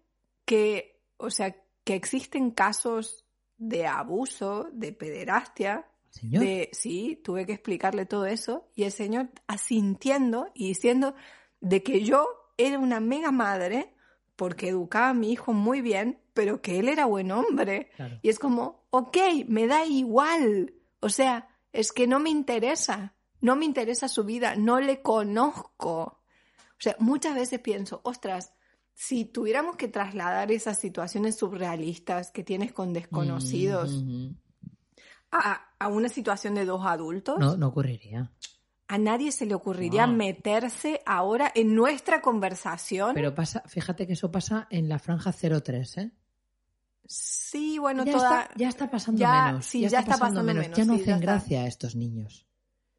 que, o sea, que existen casos de abuso, de pederastia, Señor. de, sí, tuve que explicarle todo eso y el señor asintiendo y diciendo de que yo era una mega madre porque educaba a mi hijo muy bien, pero que él era buen hombre. Claro. Y es como, ok, me da igual. O sea, es que no me interesa. No me interesa su vida, no le conozco. O sea, muchas veces pienso, ostras, si tuviéramos que trasladar esas situaciones surrealistas que tienes con desconocidos a, a una situación de dos adultos, No, no ocurriría. A nadie se le ocurriría No. meterse ahora en nuestra conversación. Pero pasa, fíjate que eso pasa en la franja 03, ¿eh? sí, bueno, ya, toda... está, ya está pasando ya- menos. sí, ya está pasando menos, Ya no sí, ya hacen gracia a estos niños.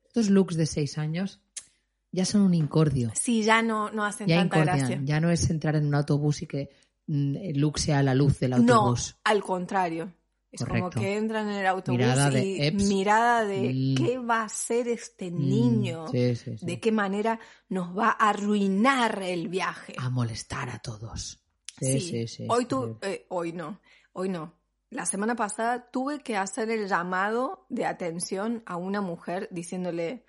Estos looks de 6 años ya son un incordio. Sí, ya no, no hacen Ya tanta incordian. gracia. Ya no es entrar en un autobús y que mm, look sea la luz del No, autobús. al contrario. Es como que entran en el autobús Mirada de y Eps. mirada de Mm. qué va a hacer este Mm, niño, sí, sí, sí. de qué manera nos va a arruinar el viaje. A molestar a todos. Sí, sí, sí. Hoy tú, eh, hoy no, hoy no. La semana pasada tuve que hacer el llamado de atención a una mujer diciéndole,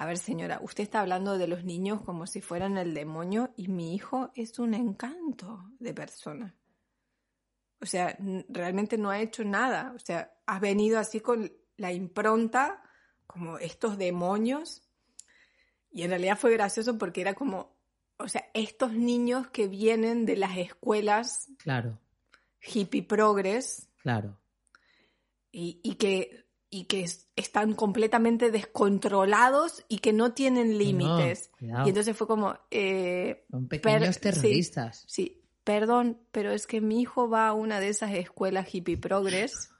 a ver señora, usted está hablando de los niños como si fueran el demonio y mi hijo es un encanto de persona. O sea, realmente no ha hecho nada. O sea, has venido así con la impronta, como estos demonios. Y en realidad fue gracioso porque era como, o sea, estos niños que vienen de las escuelas Claro, hippie progress claro. y, y que, y que es- están completamente descontrolados y que no tienen límites. y entonces fue como, eh, Son pequeños terroristas. Sí, perdón, pero es que mi hijo va a una de esas escuelas hippie progress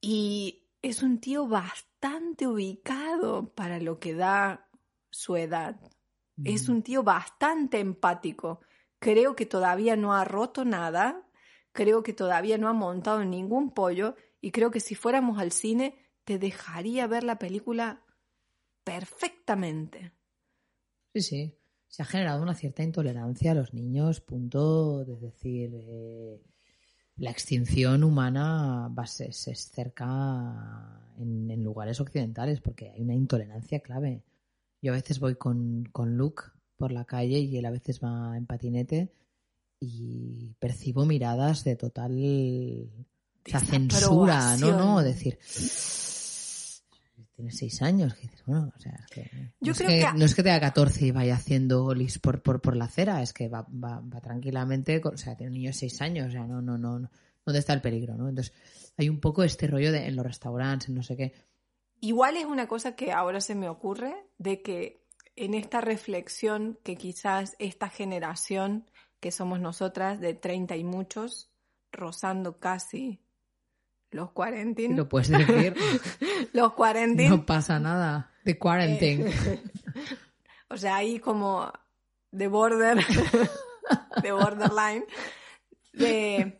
y es un tío bastante ubicado para lo que da su edad. Es Mm. un tío bastante empático. Creo que todavía no ha roto nada, creo que todavía no ha montado ningún pollo y creo que si fuéramos al cine te dejaría ver la película perfectamente. Sí, sí. Se ha generado una cierta intolerancia a los niños, punto de decir, eh, la extinción humana se, se cerca en, en lugares occidentales porque hay una intolerancia clave. Yo a veces voy con, con Luke por la calle y él a veces va en patinete y percibo miradas de total o sea, censura, no, no, decir, tienes seis años, que dices, bueno, o sea, es que, Yo no, es creo que, que- no es que tenga 14 y vaya haciendo olis por, por, por la acera, es que va, va, va tranquilamente, con- o sea, tiene un niño de seis años, o sea, no, no, no, no, ¿dónde está el peligro, no? Entonces, hay un poco este rollo de, en los restaurantes, en no sé qué, Igual es una cosa que ahora se me ocurre, de que en esta reflexión que quizás esta generación que somos nosotras de 30 y muchos, rozando casi los 40, lo puedes decir, <laughs> los 40, no pasa nada, de quarantine. <laughs> o sea, ahí como de border, <laughs> de borderline, de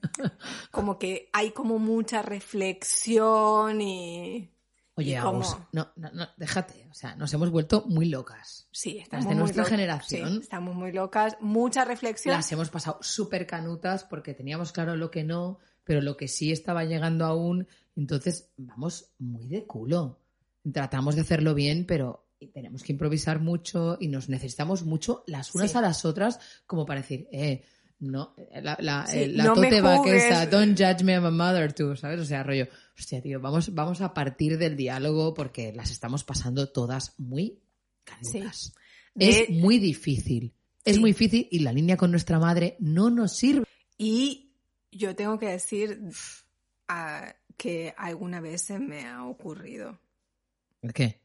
como que hay como mucha reflexión y... Oye, y como- no, no, no, déjate, o sea, nos hemos vuelto muy locas. Sí, estamos de muy nuestra lo- generación. sí, estamos muy locas, mucha reflexión. Las hemos pasado súper canutas porque teníamos claro lo que no, pero lo que sí estaba llegando aún. Entonces, vamos muy de culo. Tratamos de hacerlo bien, pero tenemos que improvisar mucho y nos necesitamos mucho las unas Sí. a las otras como para decir, eh, no, la, la, Sí, eh, la no tote va que esa, don't judge me, I'm a mother too, ¿sabes? O sea, rollo, hostia, tío, vamos, vamos a partir del diálogo porque las estamos pasando todas muy. De- Es muy difícil. Es muy difícil y la línea con nuestra madre no nos sirve. Y yo tengo que decir ah, que alguna vez se me ha ocurrido. ¿El qué?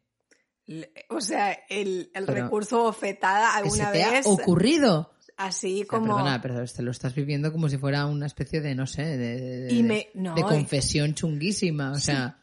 O sea, el, el recurso bofetada ¿Que se alguna te vez. ha ocurrido? Así O sea, como. Perdona, pero te lo estás viviendo como si fuera una especie de, no sé, de, de- y de- me. No, de y- confesión chunguísima. O sea,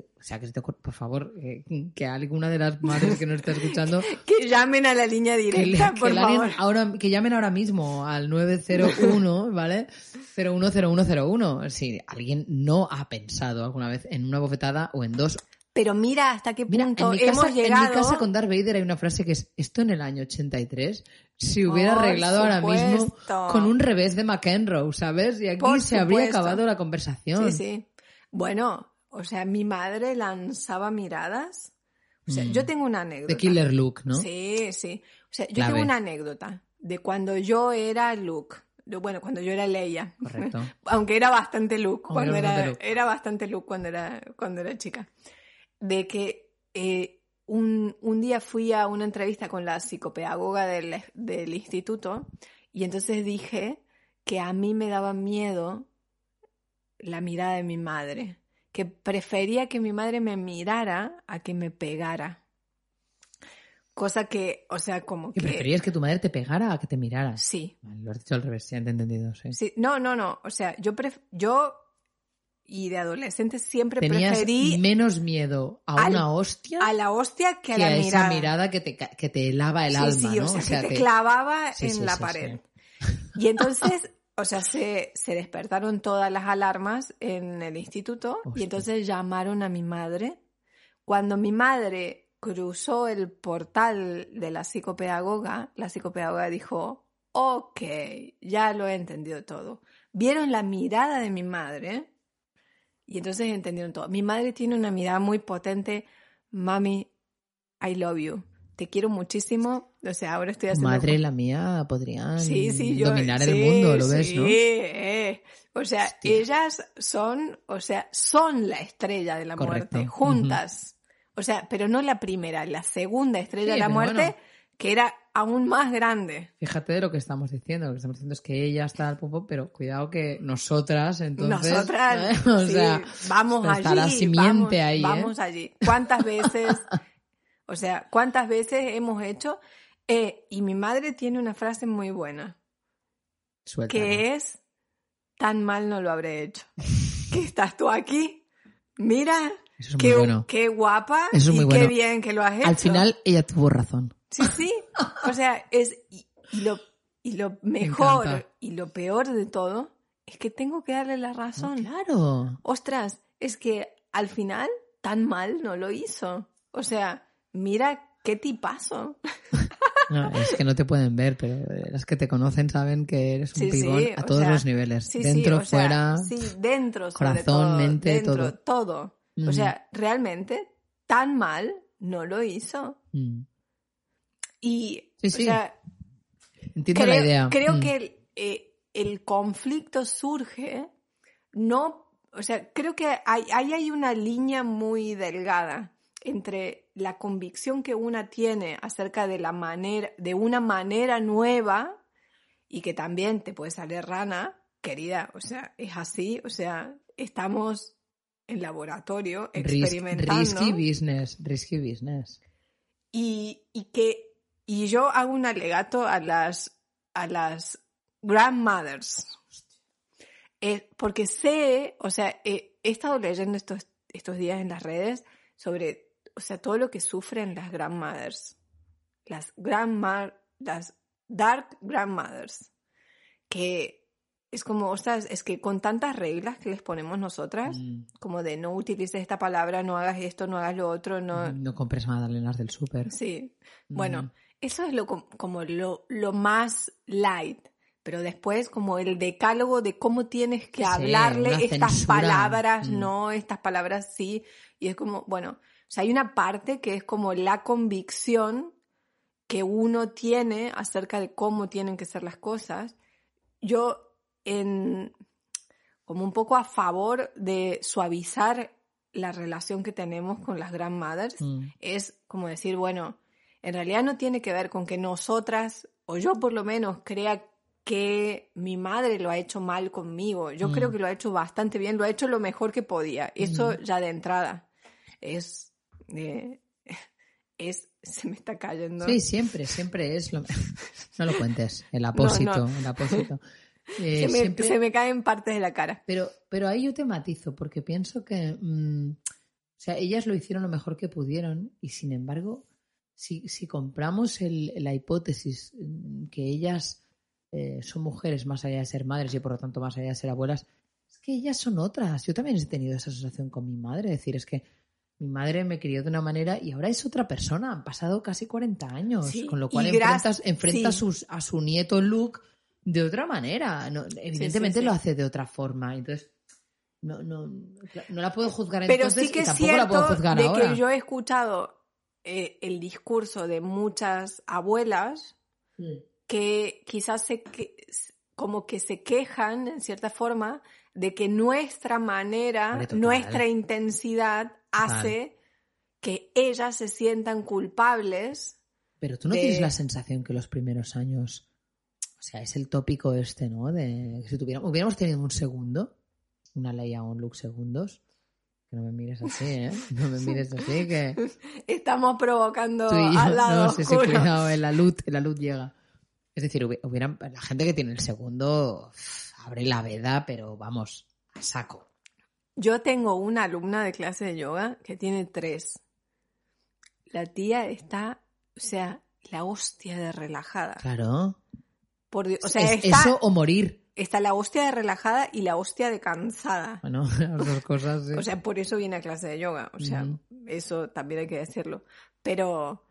o sea que se te ocurre- por favor, eh, que alguna de las madres que nos está escuchando <laughs> que llamen a la línea directa, que por favor. ahora, que llamen ahora mismo al 901, ¿vale? 010101. Si alguien no ha pensado alguna vez en una bofetada o en dos. Pero mira hasta qué Mira, punto en mi, hemos casa, llegado. en mi casa con Darth Vader hay una frase que es, esto en el año 83 se hubiera Por arreglado ahora mismo con un revés de McEnroe, ¿sabes? Y aquí Por se habría acabado la conversación. Sí, sí. Bueno, o sea, mi madre lanzaba miradas. O sea, Mm. yo tengo una anécdota. De Killer Luke, ¿no? Sí, sí. O sea, yo Clave. tengo una anécdota de cuando yo era Luke. Bueno, cuando yo era Leia. Correcto. <laughs> Aunque era bastante Luke Aunque cuando era era, bastante Luke. era bastante Luke cuando era, cuando era chica. De que eh, un, un día fui a una entrevista con la psicopedagoga del, del instituto y entonces dije que a mí me daba miedo la mirada de mi madre, que prefería que mi madre me mirara a que me pegara. Cosa que, o sea, como ¿Que preferías que tu madre te pegara a que te mirara? Sí, Vale, lo has dicho al revés, te he entendido, sí. sí. No, no, no. O sea, yo, pref- yo y de adolescente siempre Tenías preferí menos miedo a al- una hostia a la hostia que a que la a mirada. esa mirada que te, que te helaba el sí, alma, sí, ¿no? o sea, que te te- clavaba en la pared. <laughs> Y entonces, o sea, se, se despertaron todas las alarmas en el instituto y entonces llamaron a mi madre. Cuando mi madre cruzó el portal de la psicopedagoga, la psicopedagoga dijo, ok, ya lo he entendido todo. Vieron la mirada de mi madre y entonces entendieron todo. Mi madre tiene una mirada muy potente, mami, I love you. Te quiero muchísimo. O sea, ahora estoy haciendo madre la mía podrían Sí, sí, yo, dominar el sí, mundo, lo ves, sí, ¿no? eh. O sea, Hostia. ellas son, o sea, son la estrella de la Correcto. muerte, juntas. O sea, pero no la primera, la segunda estrella Sí, de la muerte, bueno. que era aún más grande. Fíjate de lo que estamos diciendo. Lo que estamos diciendo es que ella está al popo, pero cuidado que nosotras, entonces. Nosotras, ¿eh? <laughs> O sí, sea, vamos está allí. la simiente vamos, ahí, ¿eh? Vamos allí. ¿Cuántas veces, <laughs> o sea, cuántas veces hemos hecho? Eh, y mi madre tiene una frase muy buena. suéltalo. que es tan mal no lo habré hecho. <laughs> que estás tú aquí, mira, Eso es muy qué, bueno. qué guapa Eso es y muy qué bien que lo has hecho. Al final, ella tuvo razón. Sí, sí. O sea, es y, y lo y lo <laughs> mejor y lo peor de todo es que tengo que darle la razón. Claro. Ostras, es que al final tan mal no lo hizo. O sea, mira qué tipazo. <laughs> No, es que no te pueden ver, pero las que te conocen saben que eres un Sí, sí, pibón a todos sea, los niveles. Sí, Dentro, sí, o sea, fuera. sí, dentro, sobre corazón, todo, mente, dentro, todo. todo. O sea, realmente tan mal no lo hizo. Mm. Y, Sí, o sea, Entiendo creo, la idea. creo Mm. que el, eh, el conflicto surge, no, o sea, creo que hay, ahí hay una línea muy delgada entre la convicción que una tiene acerca de la manera, de una manera nueva y que también te puede salir rana, querida, o sea, es así, o sea, estamos en laboratorio experimentando risky business. Risky business. y, y que y yo hago un alegato a las a las grandmothers Eh, porque sé o sea eh, he estado leyendo estos estos días en las redes sobre o sea todo lo que sufren las grandmothers las grandma las dark grandmothers que es como ostras es que con tantas reglas que les ponemos nosotras Mm. como de no utilices esta palabra no hagas esto no hagas lo otro no No compres magdalenas del súper. Sí, bueno, Mm. eso es lo com- como lo, lo más light, pero después como el decálogo de cómo tienes que Sí, hablarle estas censura. palabras, Mm. no, estas palabras sí, y es como, bueno, o sea, hay una parte que es como la convicción que uno tiene acerca de cómo tienen que ser las cosas. Yo en como un poco a favor de suavizar la relación que tenemos con las grandmothers Mm. es como decir, bueno, en realidad no tiene que ver con que nosotras, o yo por lo menos, crea que mi madre lo ha hecho mal conmigo. Yo Mm. creo que lo ha hecho bastante bien, lo ha hecho lo mejor que podía. Eso Mm. ya de entrada es... eh, es se me está cayendo. Sí, siempre, siempre es lo <laughs> No lo cuentes, el apósito, no. el apósito. <laughs> Eh, se, me, siempre- se me caen partes de la cara. Pero, pero ahí yo te matizo, porque pienso que mm, o sea, ellas lo hicieron lo mejor que pudieron, y sin embargo, si, si compramos el- la hipótesis mm, que ellas eh, son mujeres más allá de ser madres y por lo tanto más allá de ser abuelas, es que ellas son otras. Yo también he tenido esa sensación con mi madre, es decir, es que mi madre me crió de una manera y ahora es otra persona, han pasado casi 40 años, Sí, con lo cual enfrentas, enfrenta sí. sus- a su nieto Luke de otra manera. No, evidentemente sí. lo hace de otra forma. Entonces, no, no, no la puedo juzgar Pero entonces sí que y es tampoco la puedo cierto juzgar de ahora. que yo he escuchado eh, el discurso de muchas abuelas Mm. que quizás se que, como que se quejan en cierta forma de que nuestra manera, nuestra intensidad hace que ellas se sientan culpables. Pero tú no de- tienes la sensación que los primeros años, o sea, es el tópico este, ¿no? De que si tuviéramos, hubiéramos tenido un segundo, una ley a un look segundos, Que no me mires así, ¿eh? No me mires así, que <laughs> Estamos provocando tú y yo, al lado no si oscuro. cuidado, en la luz, en la luz llega. Es decir, hubi- hubieran, la gente que tiene el segundo abre la veda, pero vamos, a saco. Yo tengo una alumna de clase de yoga que tiene tres. La tía está, o sea, la hostia de relajada. Claro. Por Dios, o sea, Es está, eso o morir. está la hostia de relajada y la hostia de cansada. Bueno, <laughs> las dos cosas. sí. O sea, por eso viene a clase de yoga. O sea, eso también hay que decirlo. Pero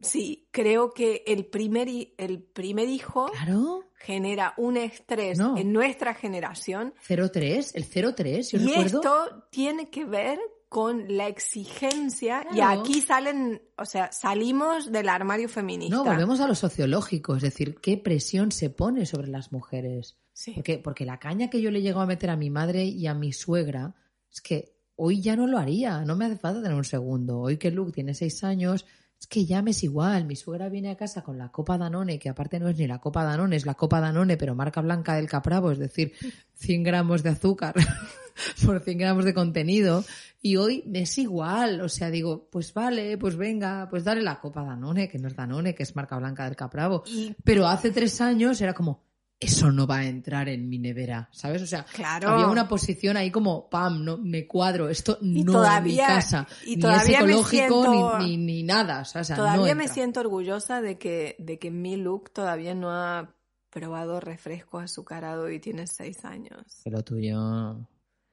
sí, creo que el primer, hi- el primer hijo claro. genera un estrés No. en nuestra generación 03, el 03, yo y recuerdo. esto tiene que ver con la exigencia y aquí salen, o sea, salimos del armario feminista. No, volvemos a lo sociológico, es decir, qué presión se pone sobre las mujeres. Sí. Porque, porque la caña que yo le llego a meter a mi madre y a mi suegra es que hoy ya no lo haría, no me hace falta tener un segundo. Hoy que Luke tiene seis años, es que ya me es igual. Mi suegra viene a casa con la copa Danone, que aparte no es ni la copa Danone, es la copa Danone, pero marca blanca del Capravo, es decir, <laughs> 100 gramos de azúcar <laughs> por 100 gramos de contenido. Y hoy me es igual, o sea, digo, pues vale, pues venga, pues dale la copa Danone, que no es Danone, que es marca blanca del Capravo. Pero hace tres años era como, eso no va a entrar en mi nevera, ¿sabes? O sea, claro. había una posición ahí como, pam, no, me cuadro, esto Y no todavía- en mi casa. y ni todavía es ecológico siento- ni, ni, ni nada. O sea, todavía no me siento orgullosa de que, de que mi look todavía no ha probado refresco azucarado y tiene seis años. Lo tuyo...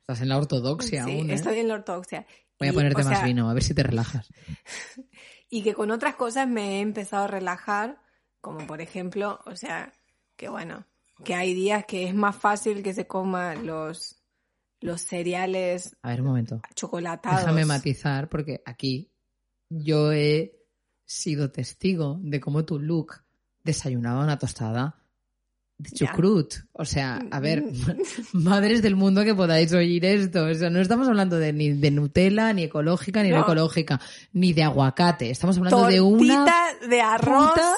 Estás en la ortodoxia sí, aún, ¿eh? estoy en la ortodoxia. Voy a ponerte más sea, vino, a ver si te relajas. <laughs> Y que con otras cosas me he empezado a relajar, como por ejemplo, o sea, que bueno, que hay días que es más fácil que se coma los, los cereales A ver, un momento. chocolatados. Déjame matizar, porque aquí yo he sido testigo de cómo tu look desayunaba una tostada Ya. chucrut. O sea, a ver, madres del mundo que podáis oír esto. O sea, no estamos hablando de ni de Nutella, ni ecológica, ni no No. ecológica, ni de aguacate. Estamos hablando de una Tortita de arroz. puta,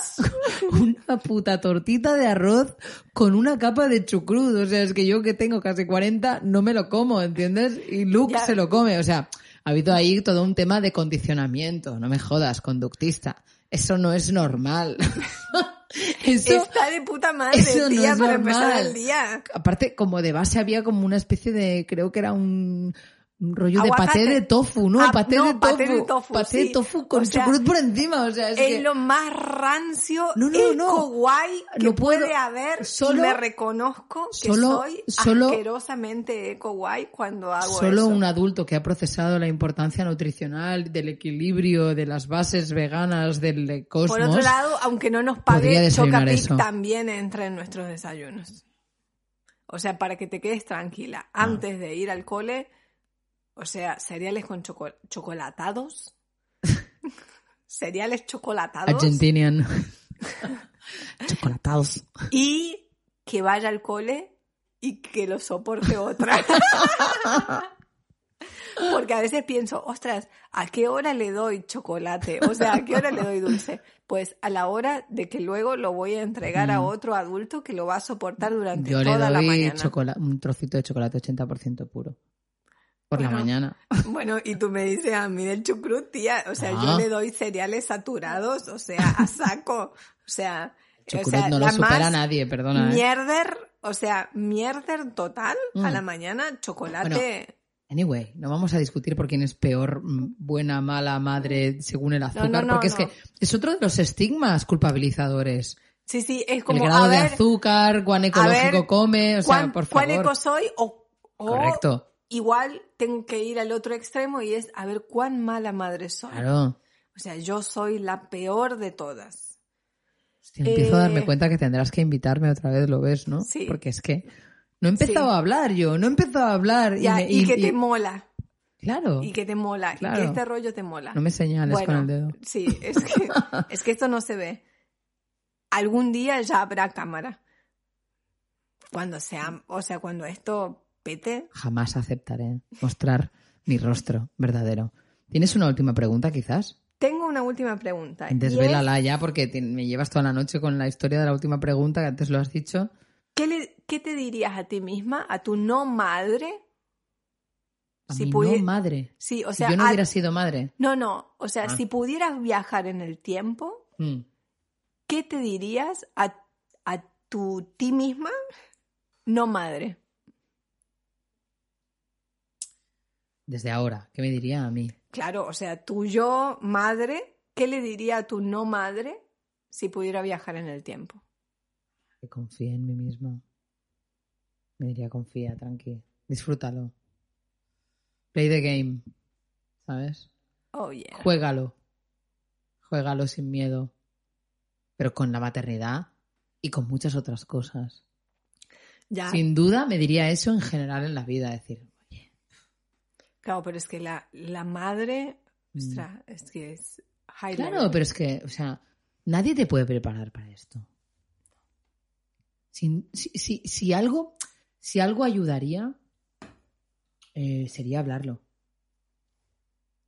<laughs> una puta tortita de arroz con una capa de chucrut. O sea, es que yo que tengo casi 40 no me lo como, ¿entiendes? Y Luke Ya. se lo come. O sea, ha habido ahí todo un tema de condicionamiento. No me jodas, conductista. Eso no es normal. <laughs> Eso, Está de puta madre, eso no tía, es para empezar normal. el día. aparte, como de base había como una especie de, creo que era un, un rollo de paté de tofu, ¿no? Ah, paté, no, de tofu, paté de tofu, paté de sí. tofu con O sea, chucrut por encima. O sea, es, Es que... lo más rancio, No, no, eco no. guay que No puedo- puede haber. solo- me reconozco que solo- soy solo- asquerosamente eco guay cuando hago Solo eso. un adulto que ha procesado la importancia nutricional, del equilibrio, de las bases veganas del cosmos. Por otro lado, aunque no nos pague, Chocapic también entra en nuestros desayunos. O sea, para que te quedes tranquila, Ah. antes de ir al cole, o sea, cereales con choco- chocolatados. <laughs> cereales chocolatados. Argentinian. <laughs> Chocolatados. Y que vaya al cole y que lo soporte otra. <laughs> Porque a veces pienso, ostras, ¿a qué hora le doy chocolate? O sea, ¿a qué hora le doy dulce? Pues a la hora de que luego lo voy a entregar a Mm. otro adulto que lo va a soportar durante Yo le toda la doy mañana. chocola- un trocito de chocolate 80% puro. Por la Bueno. mañana. <laughs> Bueno, y tú me dices a mí del chucrut, tía. O sea, Ah. yo le doy cereales saturados, o sea, a saco. O sea, o sea, no lo la supera nadie, perdona. ¿eh? Mierder, o sea, mierder total a Mm. la mañana, chocolate. Anyway, no vamos a discutir por quién es peor, mm, buena, mala, madre, según el azúcar, no, no, porque es que es otro de los estigmas culpabilizadores. Sí, sí, es como, el grado a de azúcar, cuán ecológico ver, come, o sea, ¿cuán, por cuán favor. eco soy? O, o Correcto, igual tengo que ir al otro extremo y es a ver cuán mala madre soy. claro. O sea, yo soy la peor de todas. Hostia, empiezo a darme Eh, cuenta que tendrás que invitarme otra vez, lo ves, ¿no? Sí. Porque es que no he empezado Sí. a hablar yo, no he empezado a hablar. Ya, me- y, que te mola, Claro, y que te mola, y Claro. que este rollo te mola. no me señales con el dedo. Sí, es que, <laughs> es que esto no se ve. Algún día ya habrá cámara. Cuando sea, o sea, cuando esto pete. Jamás aceptaré mostrar mi rostro verdadero. ¿Tienes una última pregunta, quizás? Tengo una última pregunta. es, Desvélala ya porque te- me llevas toda la noche con la historia de la última pregunta que antes lo has dicho. ¿qué, le- ¿Qué te dirías a ti misma, a tu no madre, A Si pudi- no madre. Sí, o Si sea, yo no a- hubiera sido madre. no, no, o sea, Ah. si pudieras viajar en el tiempo, mm, ¿qué te dirías a, a tu ti misma, no madre? Desde ahora, ¿qué me diría a mí? Claro, o sea, tu yo madre, ¿qué le diría a tu no madre si pudiera viajar en el tiempo? Que confíe en mí misma. Me diría, confía, tranqui. Disfrútalo. Play the game. ¿Sabes? Oh, yeah. Juégalo. Juégalo sin miedo. Pero con la maternidad y con muchas otras cosas. Ya, Sin duda me diría eso en general en la vida. Decir, oye, claro, pero es que la, la madre, Mm. ostras, es que es high claro, level. pero es que, o sea, nadie te puede preparar para esto. Si, si, si, si algo, si algo ayudaría, eh, sería hablarlo.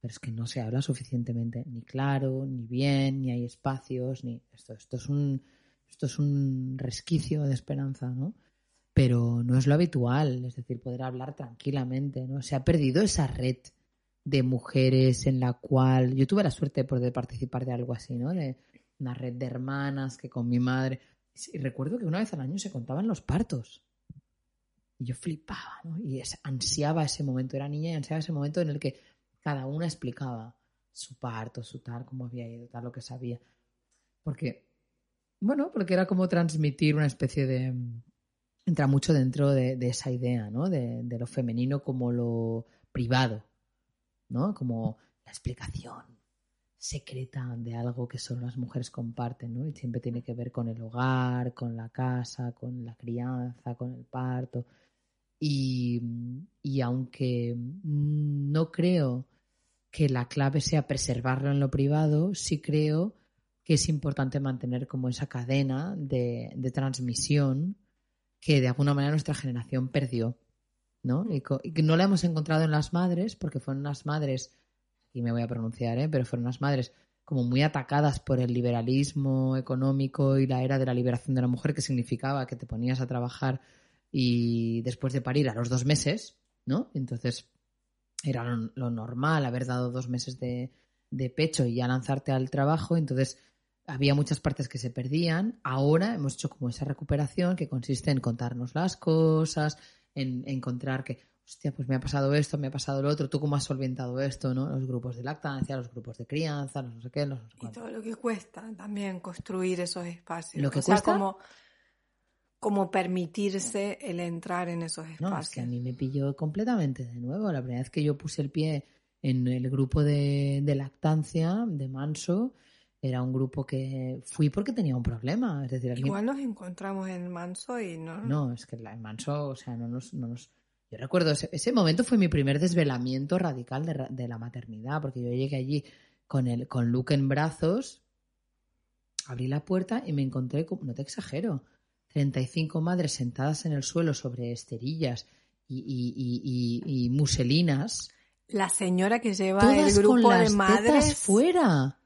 Pero es que no se habla suficientemente, ni claro, ni bien, ni hay espacios, ni esto, esto es un, esto es un resquicio de esperanza, ¿no? Pero no es lo habitual, es decir, poder hablar tranquilamente, ¿no? Se ha perdido esa red de mujeres en la cual yo tuve la suerte de poder participar de algo así, ¿no? De una red de hermanas que con mi madre y recuerdo que una vez al año se contaban los partos. Y yo flipaba, ¿no? Y ansiaba ese momento, era niña y ansiaba ese momento en el que cada una explicaba su parto, su tal, cómo había ido, tal, lo que sabía. Porque, bueno, porque era como transmitir una especie de... Entra mucho dentro de, esa idea, ¿no? De, lo femenino como lo privado, ¿no? Como la explicación secreta de algo que solo las mujeres comparten, ¿no? Y siempre tiene que ver con el hogar, con la casa, con la crianza, con el parto. Y, y aunque no creo que la clave sea preservarlo en lo privado, sí creo que es importante mantener como esa cadena de, de transmisión que de alguna manera nuestra generación perdió, ¿no? Y, co- y que no la hemos encontrado en las madres, porque fueron unas madres, y me voy a pronunciar, ¿eh? pero fueron unas madres como muy atacadas por el liberalismo económico y la era de la liberación de la mujer, que significaba que te ponías a trabajar y después de parir a los dos meses, ¿no? Entonces era lo, lo normal haber dado dos meses de, de pecho y ya lanzarte al trabajo, entonces había muchas partes que se perdían. Ahora hemos hecho como esa recuperación que consiste en contarnos las cosas, en encontrar que, hostia, pues me ha pasado esto, me ha pasado lo otro, tú cómo has solventado esto, ¿no? Los grupos de lactancia, los grupos de crianza, los no sé qué, los no sé Y cuánto. todo lo que cuesta también construir esos espacios. ¿Lo que o sea, cuesta? como, como permitirse el entrar en esos No, espacios. es que a mí me pilló completamente de nuevo. La primera vez que yo puse el pie en el grupo de, de lactancia de Manso, era un grupo que fui porque tenía un problema. Es decir, alguien- Igual nos encontramos en Manso y no. No, es que en Manso, o sea, no nos, no nos... Yo recuerdo, ese, ese momento fue mi primer desvelamiento radical de, de la maternidad, porque yo llegué allí con, el, con Luke en brazos, abrí la puerta y me encontré, con, no te exagero, 35 madres sentadas en el suelo sobre esterillas y, y- y- y- muselinas, La señora que lleva todas el con grupo de las madres. tetas fuera.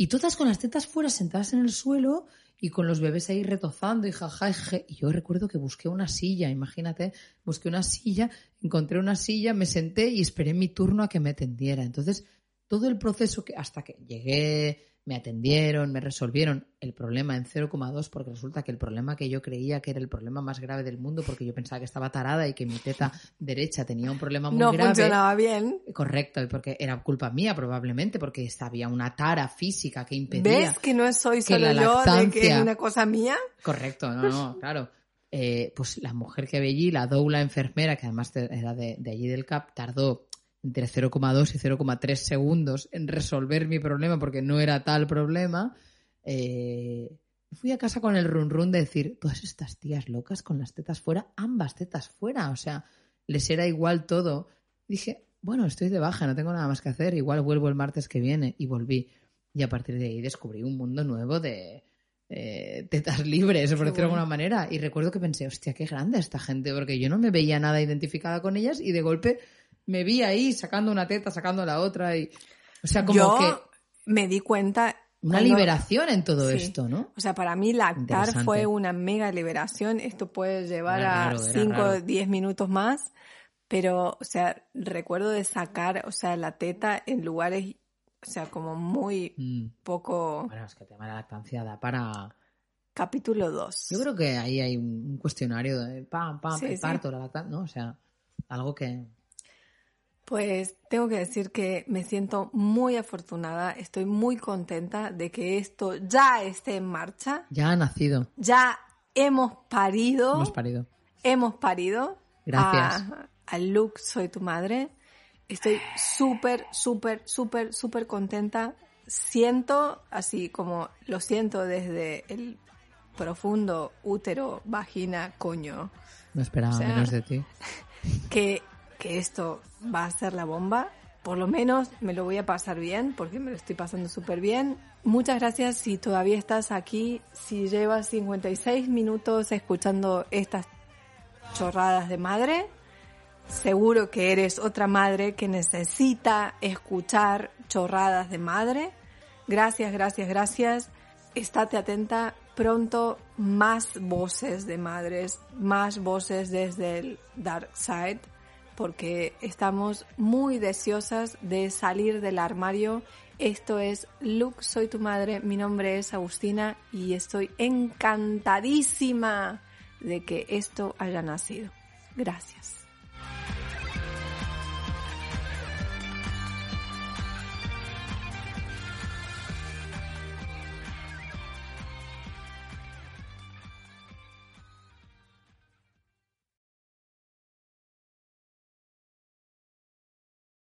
Y todas con las tetas fuera, sentadas en el suelo y con los bebés ahí retozando y jaja. je. Y yo recuerdo que busqué una silla, imagínate, busqué una silla, encontré una silla, me senté y esperé mi turno a que me atendiera. Entonces, todo el proceso que hasta que llegué, me atendieron, me resolvieron el problema en 0,2 porque resulta que el problema que yo creía que era el problema más grave del mundo porque yo pensaba que estaba tarada y que mi teta <laughs> derecha tenía un problema muy no grave. funcionaba bien. Correcto, y porque era culpa mía probablemente, porque había una tara física que impedía. ¿Ves que no soy solo la yo de que es una cosa mía? Correcto, no, no, <laughs> claro. Eh, pues la mujer que había allí, la doula enfermera, que además era de, de allí del CAP, tardó entre 0,2 y 0,3 segundos en resolver mi problema porque no era tal problema. Eh, fui a casa con el run run de decir, todas estas tías locas con las tetas fuera, ambas tetas fuera, o sea, les era igual todo. Dije, bueno, estoy de baja, no tengo nada más que hacer, igual vuelvo el martes que viene y volví. Y a partir de ahí descubrí un mundo nuevo de eh, tetas libres, por decirlo de alguna manera. Y recuerdo que pensé, hostia, qué grande esta gente, porque yo no me veía nada identificada con ellas y de golpe me vi ahí sacando una teta, sacando la otra y... O sea, como yo que me di cuenta. una cuando- liberación en todo Sí. esto, ¿no? O sea, para mí lactar fue una mega liberación. Esto puede llevar a raro, era 5 o raro. 10 minutos más. pero, o sea, recuerdo de sacar, o sea, la teta en lugares, o sea, como muy Mm. poco... Bueno, es que tema de la lactancia da para... Capítulo 2. Yo creo que ahí hay un cuestionario de pam, pam, Sí, el sí. parto, la lactancia, ¿no? O sea, algo que... Pues tengo que decir que me siento muy afortunada, estoy muy contenta de que esto ya esté en marcha, Ya ha nacido, ya hemos parido, hemos parido. hemos parido. Gracias. A, a Luke, soy tu madre. Estoy súper, súper, súper, súper contenta. Siento, así como lo siento desde el profundo útero, vagina, coño, No esperaba O sea, menos de ti. <laughs> que, que esto va a ser la bomba. Por lo menos me lo voy a pasar bien, porque me lo estoy pasando súper bien. Muchas gracias si todavía estás aquí, si llevas 56 minutos escuchando estas chorradas de madre. Seguro que eres otra madre que necesita escuchar chorradas de madre. Gracias, gracias, gracias. Estate atenta. Pronto más voces de madres, más voces desde el dark side, porque estamos muy deseosas de salir del armario. Esto es Luke, soy tu madre. Mi nombre es Agustina y estoy encantadísima de que esto haya nacido. Gracias.